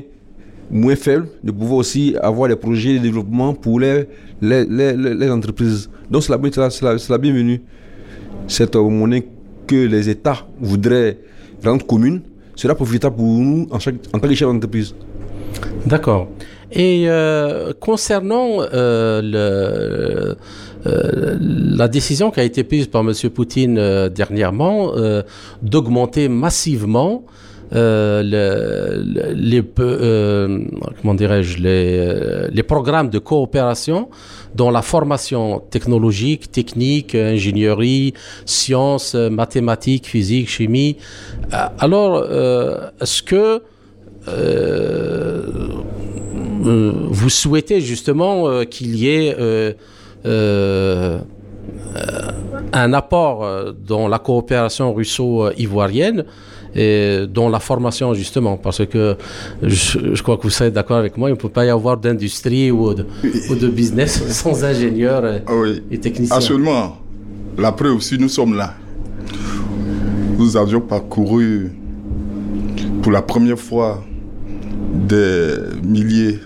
moins faibles de pouvoir aussi avoir des projets de développement pour les, les, les, entreprises. Donc c'est la, la, la bienvenue. Cette monnaie que les États voudraient rendre commune sera profitable pour nous en, en tant que chef d'entreprise. D'accord. Et euh, concernant euh, euh, la décision qui a été prise par M. Poutine dernièrement d'augmenter massivement le, les, comment dirais-je, les, les, programmes de coopération dans la formation technologique, technique, ingénierie, sciences, mathématiques, physique, chimie. Alors, est-ce que euh, vous souhaitez justement euh, qu'il y ait euh, un apport dans la coopération russo-ivoirienne et dans la formation justement, parce que je, crois que vous serez d'accord avec moi, il ne peut pas y avoir d'industrie ou, de, business sans ingénieurs ah et techniciens. Absolument. La preuve, si nous sommes là, nous avions parcouru pour la première fois des milliers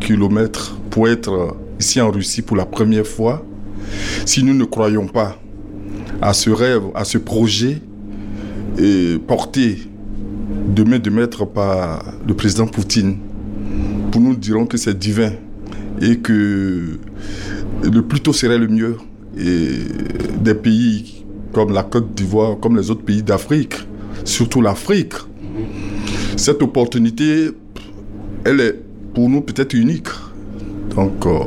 kilomètres pour être ici en Russie pour la première fois, si nous ne croyons pas à ce rêve, à ce projet et porté demain de mettre par le président Poutine, pour nous dirons que c'est divin et que le plus tôt serait le mieux. Et des pays comme la Côte d'Ivoire, comme les autres pays d'Afrique, surtout l'Afrique, cette opportunité, elle est pour nous peut-être unique. Donc, euh,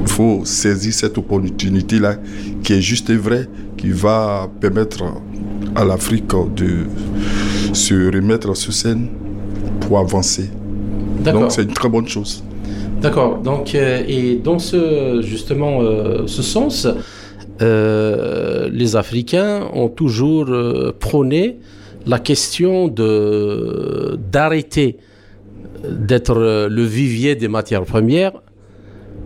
il faut saisir cette opportunité-là qui est juste et vraie, qui va permettre à l'Afrique de se remettre sur scène pour avancer. Donc, c'est une très bonne chose. D'accord. Donc, euh, et dans ce, justement, euh, ce sens, les Africains ont toujours prôné la question de d'arrêter d'être le vivier des matières premières,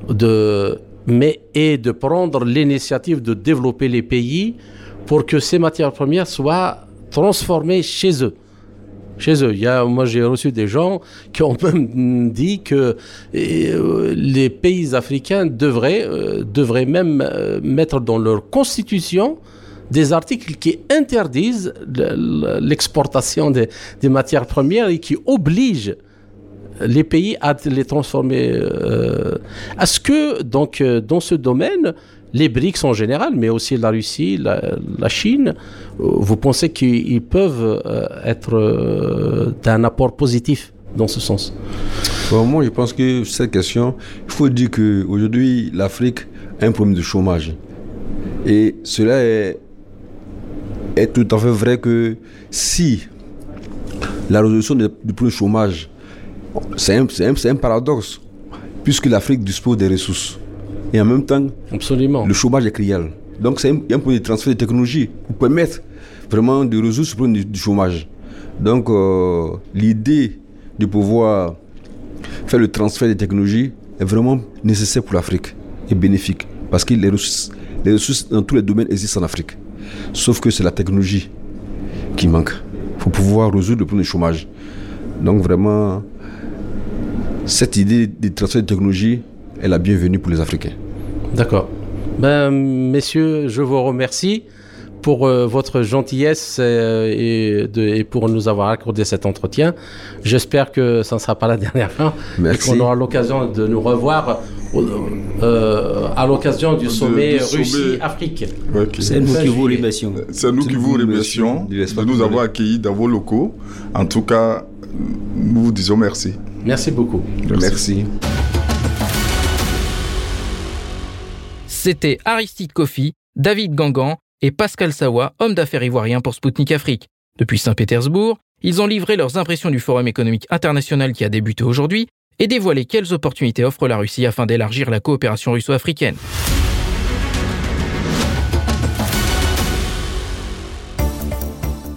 de, mais et de prendre l'initiative de développer les pays pour que ces matières premières soient transformées chez eux. Chez eux. Il y a, moi, j'ai reçu des gens qui ont même dit que euh, les pays africains devraient, euh, devraient même euh, mettre dans leur constitution des articles qui interdisent l'exportation des, matières premières et qui obligent les pays à les transformer. Euh, est-ce que, donc, dans ce domaine, les BRICS en général, mais aussi la Russie, la, Chine, euh, vous pensez qu'ils peuvent être d'un apport positif dans ce sens? Moi, je pense que cette question, il faut dire qu'aujourd'hui, l'Afrique a un problème de chômage. Et cela est, est tout à fait vrai que si la résolution du problème de chômage c'est un, paradoxe, puisque l'Afrique dispose des ressources. Et en même temps, Absolument. le chômage est criel. Donc, c'est un, un point de transfert de technologie pour permettre vraiment de résoudre ce problème du, chômage. Donc, euh, l'idée de pouvoir faire le transfert de technologie est vraiment nécessaire pour l'Afrique et bénéfique. Parce que les ressources, les ressources dans tous les domaines existent en Afrique. Sauf que c'est la technologie qui manque pour pouvoir résoudre le problème du chômage. Donc, vraiment, cette idée de transfert de technologie est la bienvenue pour les Africains. D'accord. Ben, messieurs, je vous remercie pour euh, votre gentillesse euh, et, de, et, pour nous avoir accordé cet entretien. J'espère que ça ne sera pas la dernière fois et qu'on aura l'occasion de nous revoir euh, à l'occasion du sommet Russie-Afrique. C'est nous qui vous remercions. C'est nous qui vous remercions de nous avoir accueillis dans vos locaux. En tout cas, nous vous disons merci. Merci beaucoup. Merci. C'était Aristide Kofi, David Gangan et Pascal Sawa, homme d'affaires ivoirien pour Sputnik Afrique. Depuis Saint-Pétersbourg, ils ont livré leurs impressions du Forum économique international qui a débuté aujourd'hui et dévoilé quelles opportunités offre la Russie afin d'élargir la coopération russo-africaine.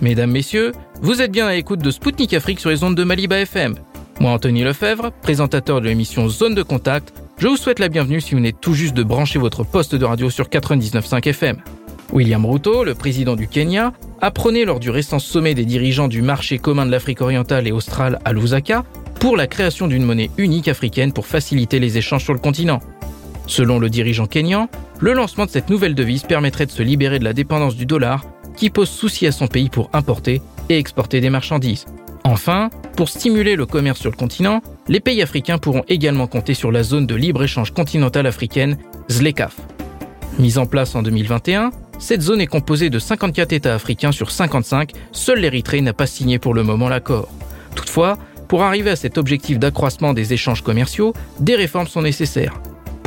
Mesdames, Messieurs, vous êtes bien à l'écoute de Spoutnik Afrique sur les ondes de Maliba FM. Moi, Anthony Lefebvre, présentateur de l'émission Zone de Contact, je vous souhaite la bienvenue si vous venez tout juste de brancher votre poste de radio sur 99.5 FM. William Ruto, le président du Kenya, a prôné lors du récent sommet des dirigeants du marché commun de l'Afrique orientale et australe à Lusaka pour la création d'une monnaie unique africaine pour faciliter les échanges sur le continent. Selon le dirigeant kenyan, le lancement de cette nouvelle devise permettrait de se libérer de la dépendance du dollar qui pose souci à son pays pour importer et exporter des marchandises. Enfin, pour stimuler le commerce sur le continent, les pays africains pourront également compter sur la zone de libre-échange continentale africaine, ZLECAF. Mise en place en 2021, cette zone est composée de 54 États africains sur 55, seul l'Érythrée n'a pas signé pour le moment l'accord. Toutefois, pour arriver à cet objectif d'accroissement des échanges commerciaux, des réformes sont nécessaires.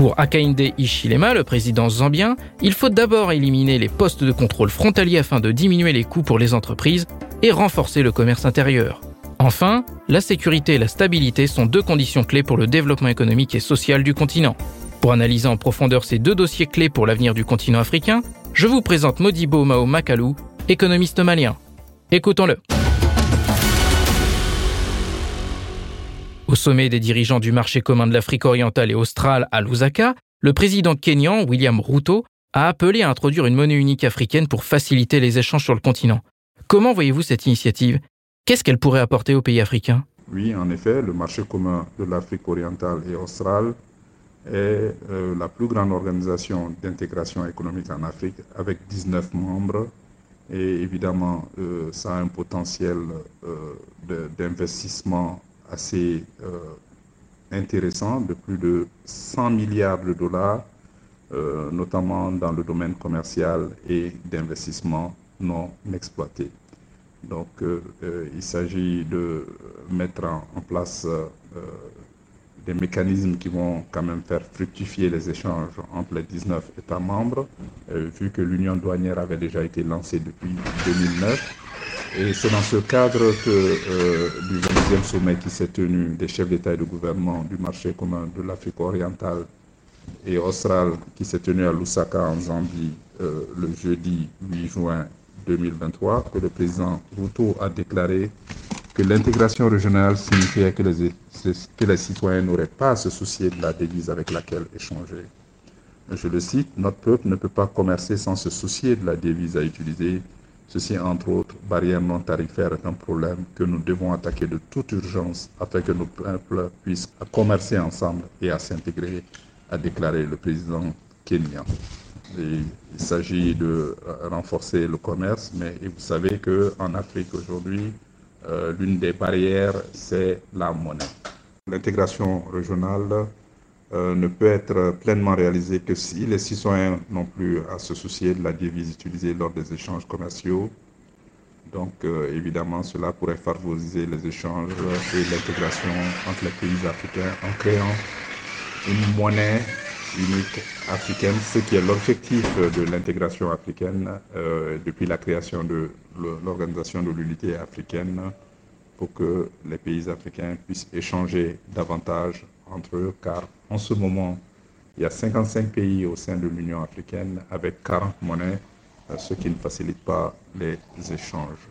Pour Akainde Ishilema, le président zambien, il faut d'abord éliminer les postes de contrôle frontaliers afin de diminuer les coûts pour les entreprises et renforcer le commerce intérieur. Enfin, la sécurité et la stabilité sont deux conditions clés pour le développement économique et social du continent. Pour analyser en profondeur ces deux dossiers clés pour l'avenir du continent africain, je vous présente Modibo Mao Makalou, économiste malien. Écoutons-le. Au sommet des dirigeants du marché commun de l'Afrique orientale et australe à Lusaka, le président kenyan William Ruto a appelé à introduire une monnaie unique africaine pour faciliter les échanges sur le continent. Comment voyez-vous cette initiative? Qu'est-ce qu'elle pourrait apporter aux pays africains? Oui, en effet, le marché commun de l'Afrique orientale et australe est euh, la plus grande organisation d'intégration économique en Afrique avec 19 membres. Et évidemment, euh, ça a un potentiel euh, d'investissement assez euh, intéressant de plus de 100 milliards de dollars, euh, notamment dans le domaine commercial et d'investissement non exploité. Donc, euh, il s'agit de mettre en, place des mécanismes qui vont quand même faire fructifier les échanges entre les 19 États membres, vu que l'union douanière avait déjà été lancée depuis 2009 et c'est dans ce cadre que 20e sommet qui s'est tenu des chefs d'État et de gouvernement du marché commun de l'Afrique orientale et australe qui s'est tenu à Lusaka en Zambie euh, le jeudi 8 juin 2023 que le président Ruto a déclaré que l'intégration régionale signifiait que les, que les citoyens n'auraient pas à se soucier de la devise avec laquelle échanger. Je le cite, notre peuple ne peut pas commercer sans se soucier de la devise à utiliser Ceci, entre autres, barrières non tarifaires est un problème que nous devons attaquer de toute urgence afin que nos peuples puissent commercer ensemble et à s'intégrer, a déclaré le président kenyan. il s'agit de renforcer le commerce, mais vous savez qu'en Afrique aujourd'hui, euh, l'une des barrières, c'est la monnaie. L'intégration régionale euh, ne peut être pleinement réalisé que si les citoyens n'ont plus à se soucier de la devise utilisée lors des échanges commerciaux. Donc, euh, évidemment, cela pourrait favoriser les échanges et l'intégration entre les pays africains en créant une monnaie unique africaine, ce qui est l'objectif de l'intégration africaine euh, depuis la création de l'Organisation de l'unité africaine pour que les pays africains puissent échanger davantage entre eux, car en ce moment, il y a 55 pays au sein de l'Union africaine avec 40 monnaies, euh, ce qui ne facilite pas les échanges.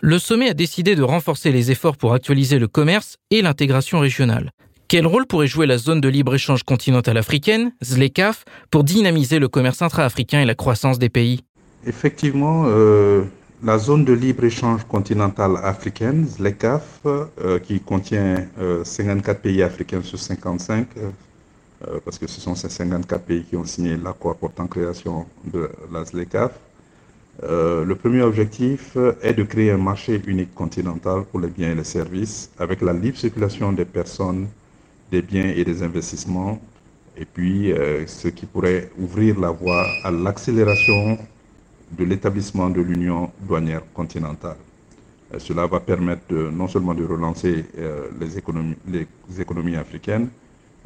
Le sommet a décidé de renforcer les efforts pour actualiser le commerce et l'intégration régionale. Quel rôle pourrait jouer la zone de libre-échange continentale africaine, ZLECAF, pour dynamiser le commerce intra-africain et la croissance des pays? Effectivement, euh, la zone de libre-échange continentale africaine, ZLECAF, euh, qui contient 54 pays africains sur 55, euh, parce que ce sont ces 54 pays qui ont signé l'accord portant création de la ZLECAF. Euh, le premier objectif est de créer un marché unique continental pour les biens et les services, avec la libre circulation des personnes, des biens et des investissements, et puis euh, ce qui pourrait ouvrir la voie à l'accélération de l'établissement de l'Union douanière continentale. cela va permettre non seulement de relancer les, les économies africaines,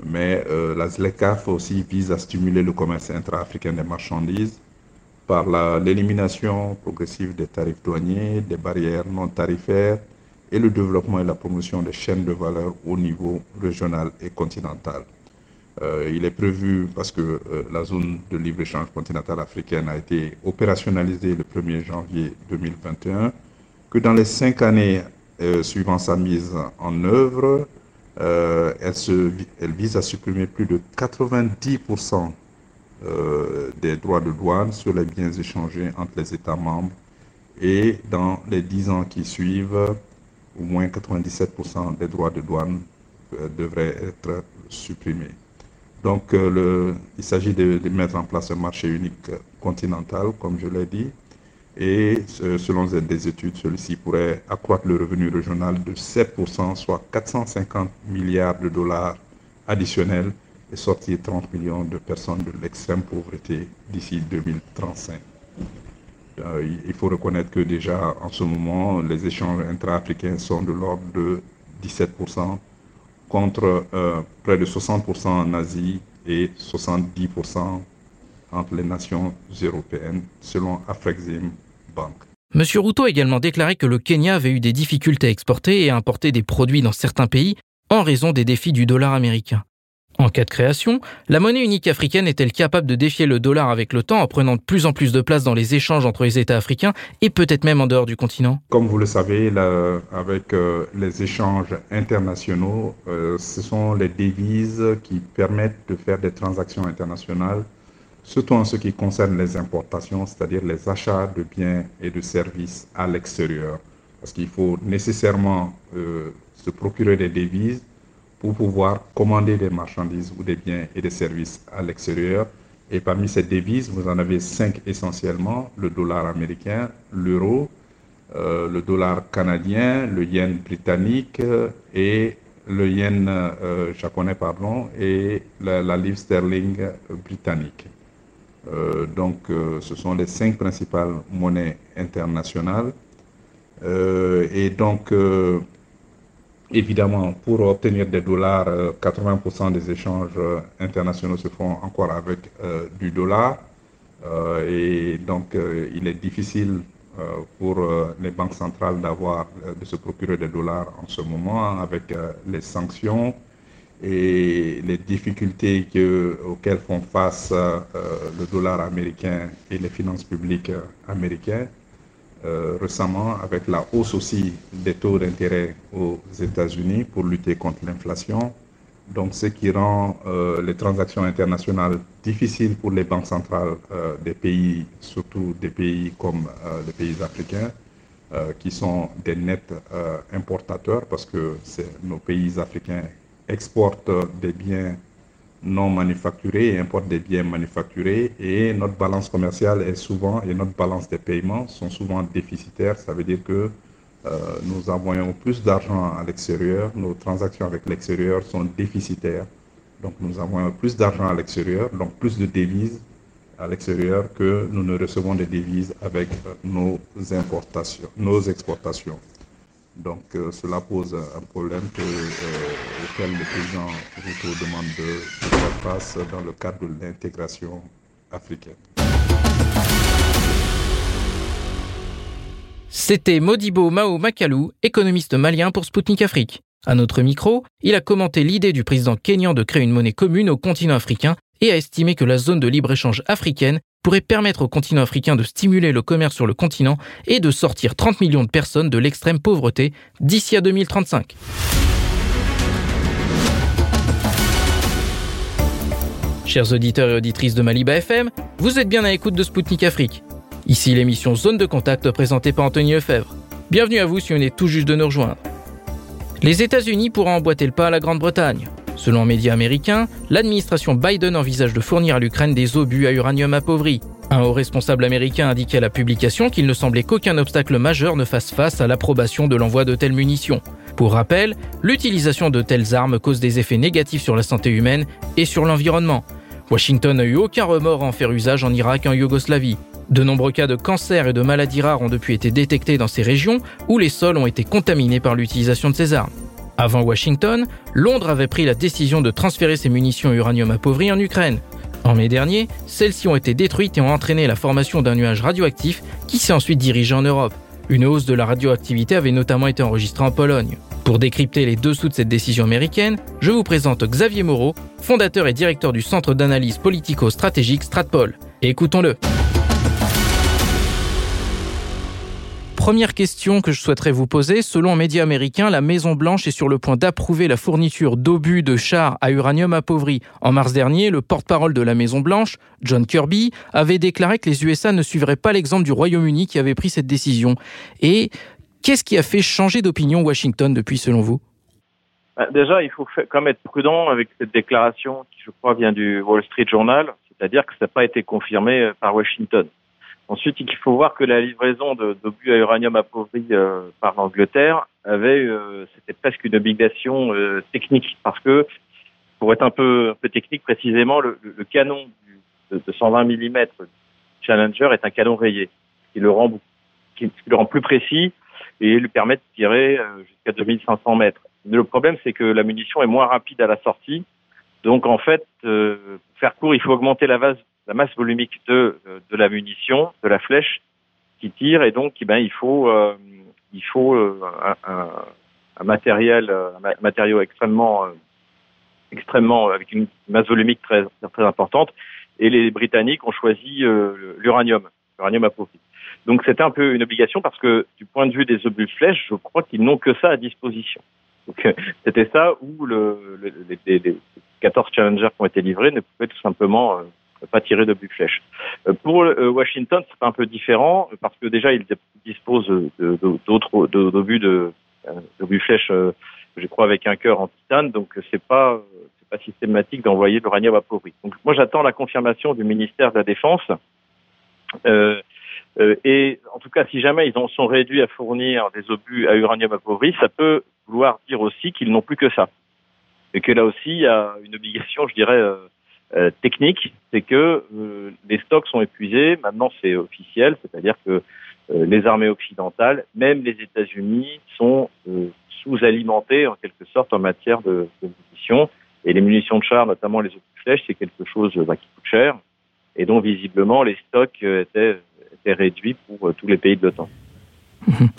mais euh, la ZLECAF aussi vise à stimuler le commerce intra-africain des marchandises par l'élimination progressive des tarifs douaniers, des barrières non tarifaires et le développement et la promotion des chaînes de valeur au niveau régional et continental. Euh, il est prévu, parce que euh, la zone de libre-échange continentale africaine a été opérationnalisée le 1er janvier 2021, que dans les cinq années suivant sa mise en œuvre, elle, se, elle, vise à supprimer plus de 90% des droits de douane sur les biens échangés entre les États membres et dans les dix ans qui suivent, au moins 97% des droits de douane devraient être supprimés. Donc, euh, le, il s'agit de, mettre en place un marché unique continental, comme je l'ai dit, et selon des études, celui-ci pourrait accroître le revenu régional de 7%, soit 450 milliards de dollars additionnels, et sortir 30 millions de personnes de l'extrême pauvreté d'ici 2035. Euh, il faut reconnaître que déjà en ce moment, les échanges intra-africains sont de l'ordre de 17%, contre euh, près de 60% en Asie et 70% entre les nations européennes, selon Afrexim Monsieur Ruto a également déclaré que le Kenya avait eu des difficultés à exporter et à importer des produits dans certains pays en raison des défis du dollar américain. En cas de création, la monnaie unique africaine est-elle capable de défier le dollar avec le temps en prenant de plus en plus de place dans les échanges entre les États africains et peut-être même en dehors du continent? Comme vous le savez, avec euh, les échanges internationaux, euh, ce sont les devises qui permettent de faire des transactions internationales, surtout en ce qui concerne les importations, c'est-à-dire les achats de biens et de services à l'extérieur. Parce qu'il faut nécessairement euh, se procurer des devises pour pouvoir commander des marchandises ou des biens et des services à l'extérieur. Et parmi ces devises, vous en avez cinq essentiellement, le dollar américain, l'euro, euh, le dollar canadien, le yen britannique et le yen euh, japonais, pardon, et la, livre sterling britannique. Euh, donc, ce sont les cinq principales monnaies internationales. et donc, Évidemment, pour obtenir des dollars, 80% euh, des échanges euh, internationaux se font encore avec euh, du dollar. et donc, il est difficile pour les banques centrales d'avoir, de se procurer des dollars en ce moment avec les sanctions et les difficultés que, auxquelles font face le dollar américain et les finances publiques américaines. Euh, récemment avec la hausse aussi des taux d'intérêt aux États-Unis pour lutter contre l'inflation. Donc, ce qui rend euh, les transactions internationales difficiles pour les banques centrales euh, des pays, surtout des pays comme les pays africains, qui sont des nets importateurs parce que nos pays africains exportent des biens non manufacturés et importent des biens manufacturés et notre balance commerciale est souvent et notre balance des paiements sont souvent déficitaires. Ça veut dire que euh, nous envoyons plus d'argent à l'extérieur, nos transactions avec l'extérieur sont déficitaires. Donc nous envoyons plus d'argent à l'extérieur, donc plus de devises à l'extérieur que nous ne recevons des devises avec nos importations, nos exportations. Donc euh, cela pose un problème euh, auquel le président Ruto demande de, faire face dans le cadre de l'intégration africaine. C'était Modibo Mao Makalou, économiste malien pour Sputnik Afrique. À notre micro, il a commenté l'idée du président kényan de créer une monnaie commune au continent africain et a estimé que la zone de libre-échange africaine pourrait permettre au continent africain de stimuler le commerce sur le continent et de sortir 30 millions de personnes de l'extrême pauvreté d'ici à 2035. Chers auditeurs et auditrices de Maliba FM, vous êtes bien à l'écoute de Spoutnik Afrique. Ici l'émission Zone de contact présentée par Anthony Lefebvre. Bienvenue à vous si vous venez tout juste de nous rejoindre. Les États-Unis pourront emboîter le pas à la Grande-Bretagne. Selon un média américain, l'administration Biden envisage de fournir à l'Ukraine des obus à uranium appauvri. Un haut responsable américain indiquait à la publication qu'il ne semblait qu'aucun obstacle majeur ne fasse face à l'approbation de l'envoi de telles munitions. Pour rappel, l'utilisation de telles armes cause des effets négatifs sur la santé humaine et sur l'environnement. Washington n'a eu aucun remords à en faire usage en Irak et en Yougoslavie. De nombreux cas de cancer et de maladies rares ont depuis été détectés dans ces régions où les sols ont été contaminés par l'utilisation de ces armes. Avant Washington, Londres avait pris la décision de transférer ses munitions uranium appauvries en Ukraine. En mai dernier, celles-ci ont été détruites et ont entraîné la formation d'un nuage radioactif qui s'est ensuite dirigé en Europe. Une hausse de la radioactivité avait notamment été enregistrée en Pologne. Pour décrypter les dessous de cette décision américaine, je vous présente Xavier Moreau, fondateur et directeur du Centre d'analyse politico-stratégique Stratpol. Écoutons-le. Première question que je souhaiterais vous poser. Selon un média américain, la Maison-Blanche est sur le point d'approuver la fourniture d'obus de chars à uranium appauvri. En mars dernier, le porte-parole de la Maison-Blanche, John Kirby, avait déclaré que les USA ne suivraient pas l'exemple du Royaume-Uni qui avait pris cette décision. Et Qu'est-ce qui a fait changer d'opinion Washington depuis, selon vous? Bah, Déjà, il faut quand même être prudent avec cette déclaration qui, je crois, vient du Wall Street Journal, c'est-à-dire que ça n'a pas été confirmé euh, par Washington. Ensuite, il faut voir que la livraison d'obus à uranium appauvri euh, par l'Angleterre avait, euh, c'était presque une obligation technique, parce que, pour être un peu, un peu technique précisément, le, le canon de, de, 120 mm Challenger est un canon rayé, qui le rend, qui le rend plus précis et lui permet de tirer euh, jusqu'à 2500 mètres. Le problème, c'est que la munition est moins rapide à la sortie. Donc, en fait, euh, faire court, il faut augmenter la, vase, la masse volumique de, euh, de la munition, de la flèche qui tire, et donc, eh ben, il faut, il faut un, un, matériel, matériau extrêmement, extrêmement avec une masse volumique très, très importante. Et les Britanniques ont choisi l'uranium, l'uranium appauvri. Donc c'était un peu une obligation parce que du point de vue des obus de flèche, je crois qu'ils n'ont que ça à disposition. Donc c'était ça où le, les, les, 14 challengers qui ont été livrés ne pouvaient tout simplement euh, pas d'obus de flèche. Euh, pour euh, Washington, c'est un peu différent parce que déjà ils disposent d'autres d'obus de d'obus flèche, je crois avec un cœur en titane, donc c'est pas c'est pas systématique d'envoyer de l'uranium appauvri. Donc moi j'attends la confirmation du ministère de la Défense. Euh, euh, et en tout cas, si jamais ils en sont réduits à fournir des obus à uranium appauvri, ça peut vouloir dire aussi qu'ils n'ont plus que ça. Et que là aussi, il y a une obligation, je dirais, euh, euh technique, c'est que euh, les stocks sont épuisés. Maintenant, c'est officiel, c'est-à-dire que les armées occidentales, même les États-Unis, sont sous-alimentées en quelque sorte en matière de, de, munitions. Et les munitions de char, notamment les de flèches, c'est quelque chose bah, qui coûte cher. Et donc, visiblement, les stocks étaient réduit pour euh, tous les pays de l'OTAN. Mhm.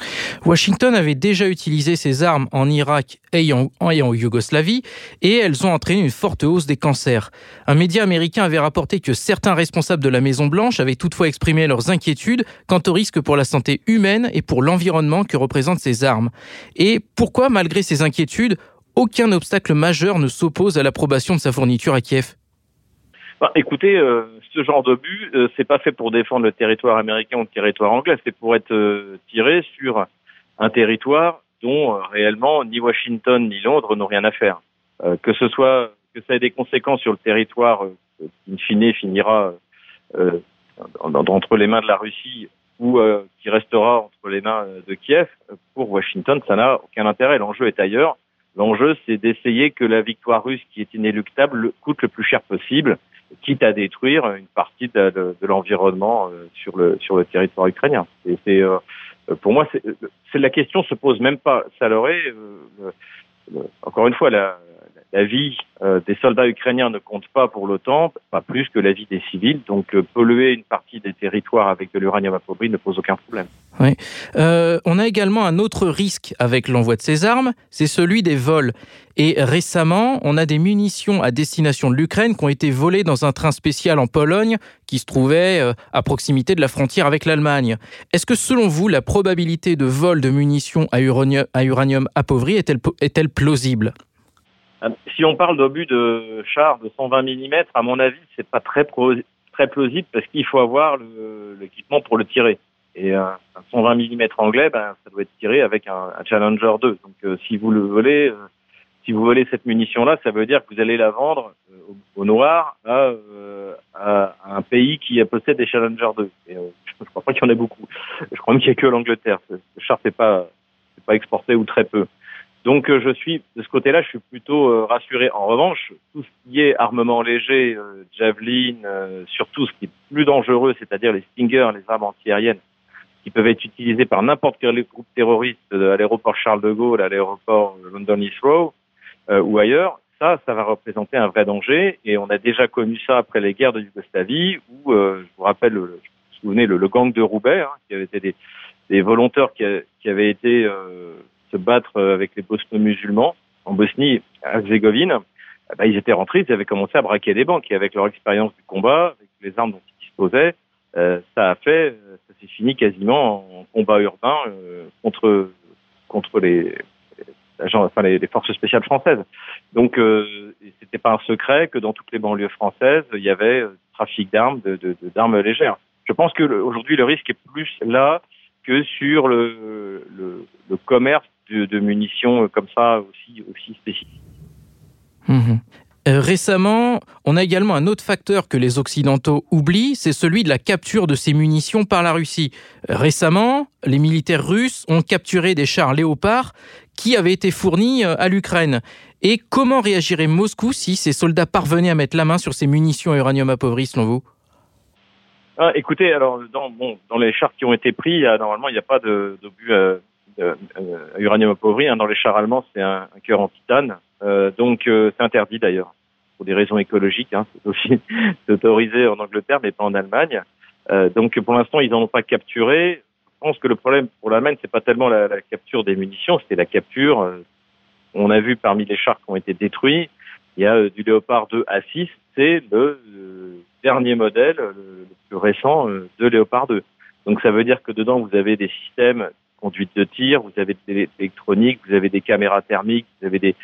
Washington avait déjà utilisé ses armes en Irak et en, Yougoslavie et elles ont entraîné une forte hausse des cancers. Un média américain avait rapporté que certains responsables de la Maison-Blanche avaient toutefois exprimé leurs inquiétudes quant au risque pour la santé humaine et pour l'environnement que représentent ces armes. Et pourquoi, malgré ces inquiétudes, aucun obstacle majeur ne s'oppose à l'approbation de sa fourniture à Kiev? Bah, écoutez, euh, ce genre d'obus, euh, c'est pas fait pour défendre le territoire américain ou le territoire anglais, c'est pour être euh, tiré sur un territoire dont euh, réellement ni Washington ni Londres n'ont rien à faire. que ce soit que ça ait des conséquences sur le territoire qui in fine finira entre les mains de la Russie ou qui restera entre les mains de Kiev, pour Washington, ça n'a aucun intérêt. L'enjeu est ailleurs. L'enjeu, c'est d'essayer que la victoire russe, qui est inéluctable, coûte le plus cher possible quitte à détruire une partie de, l'environnement euh, sur le sur le territoire ukrainien. Et c'est euh, pour moi, c'est la question se pose même pas. Ça l'aurait euh, encore une fois la, la vie euh, des soldats ukrainiens ne compte pas pour l'OTAN, pas plus que la vie des civils. Donc euh, polluer une partie des territoires avec de l'uranium appauvri ne pose aucun problème. Oui. Euh, on a également un autre risque avec l'envoi de ces armes, c'est celui des vols. Et récemment, on a des munitions à destination de l'Ukraine qui ont été volées dans un train spécial en Pologne qui se trouvait à proximité de la frontière avec l'Allemagne. Est-ce que selon vous, la probabilité de vol de munitions à uranium, appauvri est-elle est plausible? Si on parle d'obus de char de 120 mm, à mon avis, c'est pas très très plausible parce qu'il faut avoir l'équipement pour le tirer. Et euh, un 120 mm anglais, ben, ça doit être tiré avec un, Challenger 2. Donc, euh, si vous le volez, si vous volez cette munition-là, ça veut dire que vous allez la vendre au, noir à, à, un pays qui possède des Challenger 2. Et, je ne crois pas qu'il y en ait beaucoup. Je crois même qu'il n'y a que l'Angleterre. Le char n'est pas, pas exporté ou très peu. Donc euh, je suis de ce côté-là, je suis plutôt euh, rassuré. En revanche, tout ce qui est armement léger, euh, javelin, surtout ce qui est plus dangereux, c'est-à-dire les Stinger, les armes antiaériennes, qui peuvent être utilisées par n'importe quel groupe terroriste à l'aéroport Charles de Gaulle, à l'aéroport London Heathrow ou ailleurs, ça, ça va représenter un vrai danger. Et on a déjà connu ça après les guerres de Yougoslavie, où, euh, je vous rappelle, le, je vous souvenez, le, le gang de Roubaix, hein, qui avait été des, des volontaires qui, qui avaient été euh, se battre euh, avec les bosno-musulmans en Bosnie, Herzégovine. eh ben, ils étaient rentrés, ils avaient commencé à braquer des banques. Et avec leur expérience du combat, avec les armes dont ils disposaient, euh, ça a fait, euh, ça s'est fini quasiment en combat urbain contre contre les enfin les, forces spéciales françaises. Donc, euh, c'était pas un secret que dans toutes les banlieues françaises, il y avait trafic d'armes, d'armes légères. Je pense que le- risque est plus là que sur le commerce de, de munitions euh, comme ça aussi aussi spécifiques. Mhm. Euh, récemment, on a également un autre facteur que les Occidentaux oublient, c'est celui de la capture de ces munitions par la Russie. Récemment, les militaires russes ont capturé des chars léopards qui avaient été fournis euh, à l'Ukraine. Et comment réagirait Moscou si ces soldats parvenaient à mettre la main sur ces munitions à uranium appauvri, selon vous? Ah, écoutez, alors dans, bon, dans les chars qui ont été pris, normalement il n'y a pas d'obus euh, à uranium appauvri. hein. Dans les chars allemands, c'est un, un cœur en titane, Euh, donc euh, c'est interdit d'ailleurs pour des raisons écologiques. Hein. C'est aussi autorisé en Angleterre, mais pas en Allemagne. Euh, donc pour l'instant, ils n'en ont pas capturé. Je pense que le problème pour l'Allemagne, c'est pas tellement la, la capture des munitions, c'était la capture. euh, on a vu parmi les chars qui ont été détruits, il y a euh, du Léopard 2 A6, c'est le dernier modèle, le, le plus récent de Léopard 2. Donc ça veut dire que dedans vous avez des systèmes conduite de tir, vous avez de l'électronique, vous avez des caméras thermiques, vous avez des,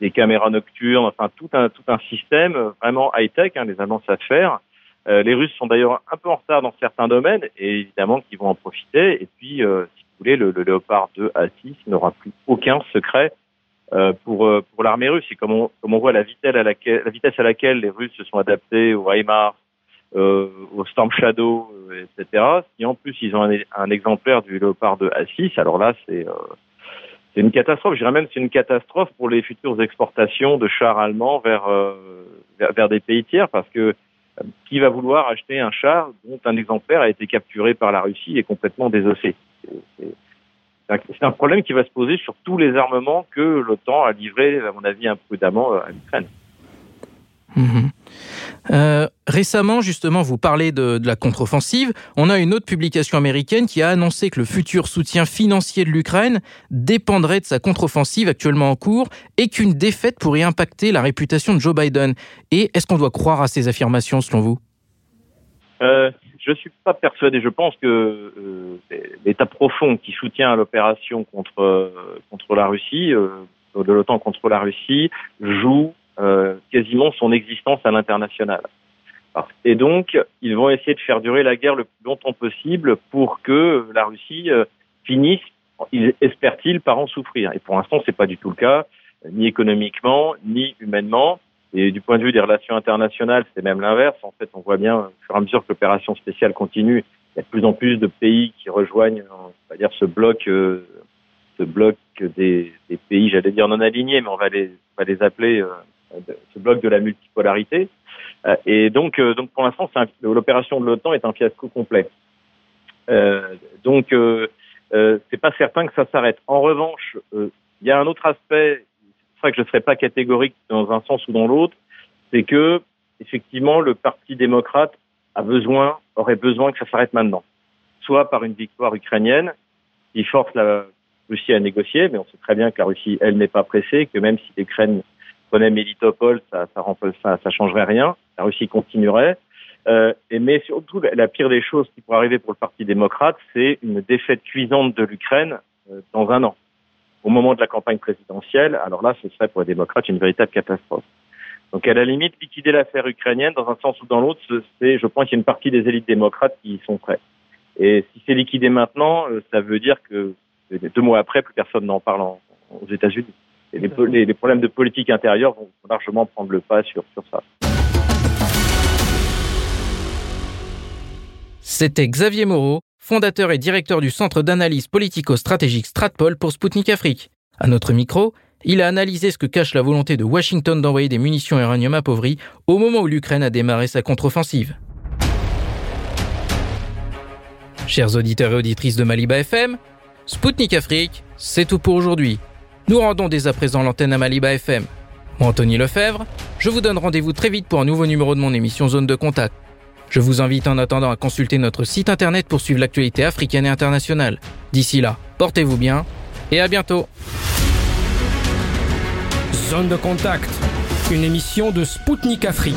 des caméras nocturnes, enfin tout un tout un système euh, vraiment high tech. Hein, les Allemands savent faire. Euh, les Russes sont d'ailleurs un peu en retard dans certains domaines et évidemment qu'ils vont en profiter. Et puis, euh, si vous voulez, le, le Léopard 2 A6 n'aura plus aucun secret euh, pour euh, pour l'armée russe. Et comme on comme on voit la vitesse à laquelle la vitesse à laquelle les Russes se sont adaptés au HIMARS, euh, au Storm Shadow, euh, etc. Si en plus ils ont un, exemplaire du Léopard 2 A6, alors là c'est euh, c'est une catastrophe. Je dirais même c'est une catastrophe pour les futures exportations de chars allemands vers euh, vers, des pays tiers parce que qui va vouloir acheter un char dont un exemplaire a été capturé par la Russie et complètement désossé? C'est- un- problème qui va se poser sur tous les armements que l'OTAN a livrés, à mon avis, imprudemment à l'Ukraine. Mhm. Euh, récemment, justement, vous parlez de, la contre-offensive. On a une autre publication américaine qui a annoncé que le futur soutien financier de l'Ukraine dépendrait de sa contre-offensive actuellement en cours et qu'une défaite pourrait impacter la réputation de Joe Biden. Et est-ce qu'on doit croire à ces affirmations, selon vous? Euh, je suis pas persuadé. Je pense que euh, l'État profond qui soutient l'opération contre contre la Russie, de l'OTAN contre la Russie, joue quasiment son existence à l'international. Et donc, ils vont essayer de faire durer la guerre le plus longtemps possible pour que la Russie euh, finisse, espèrent-ils, par en souffrir. Et pour l'instant, c'est pas du tout le cas, euh, ni économiquement, ni humainement. Et du point de vue des relations internationales, c'est même l'inverse. En fait, on voit bien, au fur et à mesure que l'opération spéciale continue, il y a de plus en plus de pays qui rejoignent, on va dire, ce bloc, euh, ce bloc des, pays, j'allais dire non alignés, mais on va les, appeler euh, ce bloc de la multipolarité. Euh, et donc, euh, donc pour l'instant, l'opération de l'OTAN est un fiasco complet. Euh, donc, euh, euh, c'est pas certain que ça s'arrête. En revanche, euh, il y a un autre aspect c'est pour ça que je ne serais pas catégorique dans un sens ou dans l'autre, c'est que effectivement le Parti démocrate a besoin, aurait besoin que ça s'arrête maintenant, soit par une victoire ukrainienne qui force la Russie à négocier, mais on sait très bien que la Russie, elle, n'est pas pressée, que même si l'Ukraine prenait Mélitopol, ça, ça, ça, ça changerait rien, la Russie continuerait. Euh, et mais surtout, la, pire des choses qui pourrait arriver pour le Parti démocrate, c'est une défaite cuisante de l'Ukraine euh, dans un an au moment de la campagne présidentielle, alors là, ce serait pour les démocrates une véritable catastrophe. Donc, à la limite, liquider l'affaire ukrainienne, dans un sens ou dans l'autre, ce- c'est, je pense, qu'il y a une partie des élites démocrates qui y sont prêts. Et si c'est liquidé maintenant, euh, ça veut dire que euh, deux mois après, plus personne n'en parle aux États-Unis. Les, problèmes de politique intérieure vont largement prendre le pas sur, sur ça. C'était Xavier Moreau, fondateur et directeur du centre d'analyse politico-stratégique Stratpol pour Sputnik Afrique. À notre micro, il a analysé ce que cache la volonté de Washington d'envoyer des munitions uranium appauvri au moment où l'Ukraine a démarré sa contre-offensive. Chers auditeurs et auditrices de Maliba FM, Sputnik Afrique, c'est tout pour aujourd'hui. Nous rendons dès à présent l'antenne à Maliba FM. Moi, Anthony Lefebvre, je vous donne rendez-vous très vite pour un nouveau numéro de mon émission Zone de Contact. Je vous invite en attendant à consulter notre site internet pour suivre l'actualité africaine et internationale. D'ici là, portez-vous bien et à bientôt. Zone de contact, une émission de Spoutnik Afrique.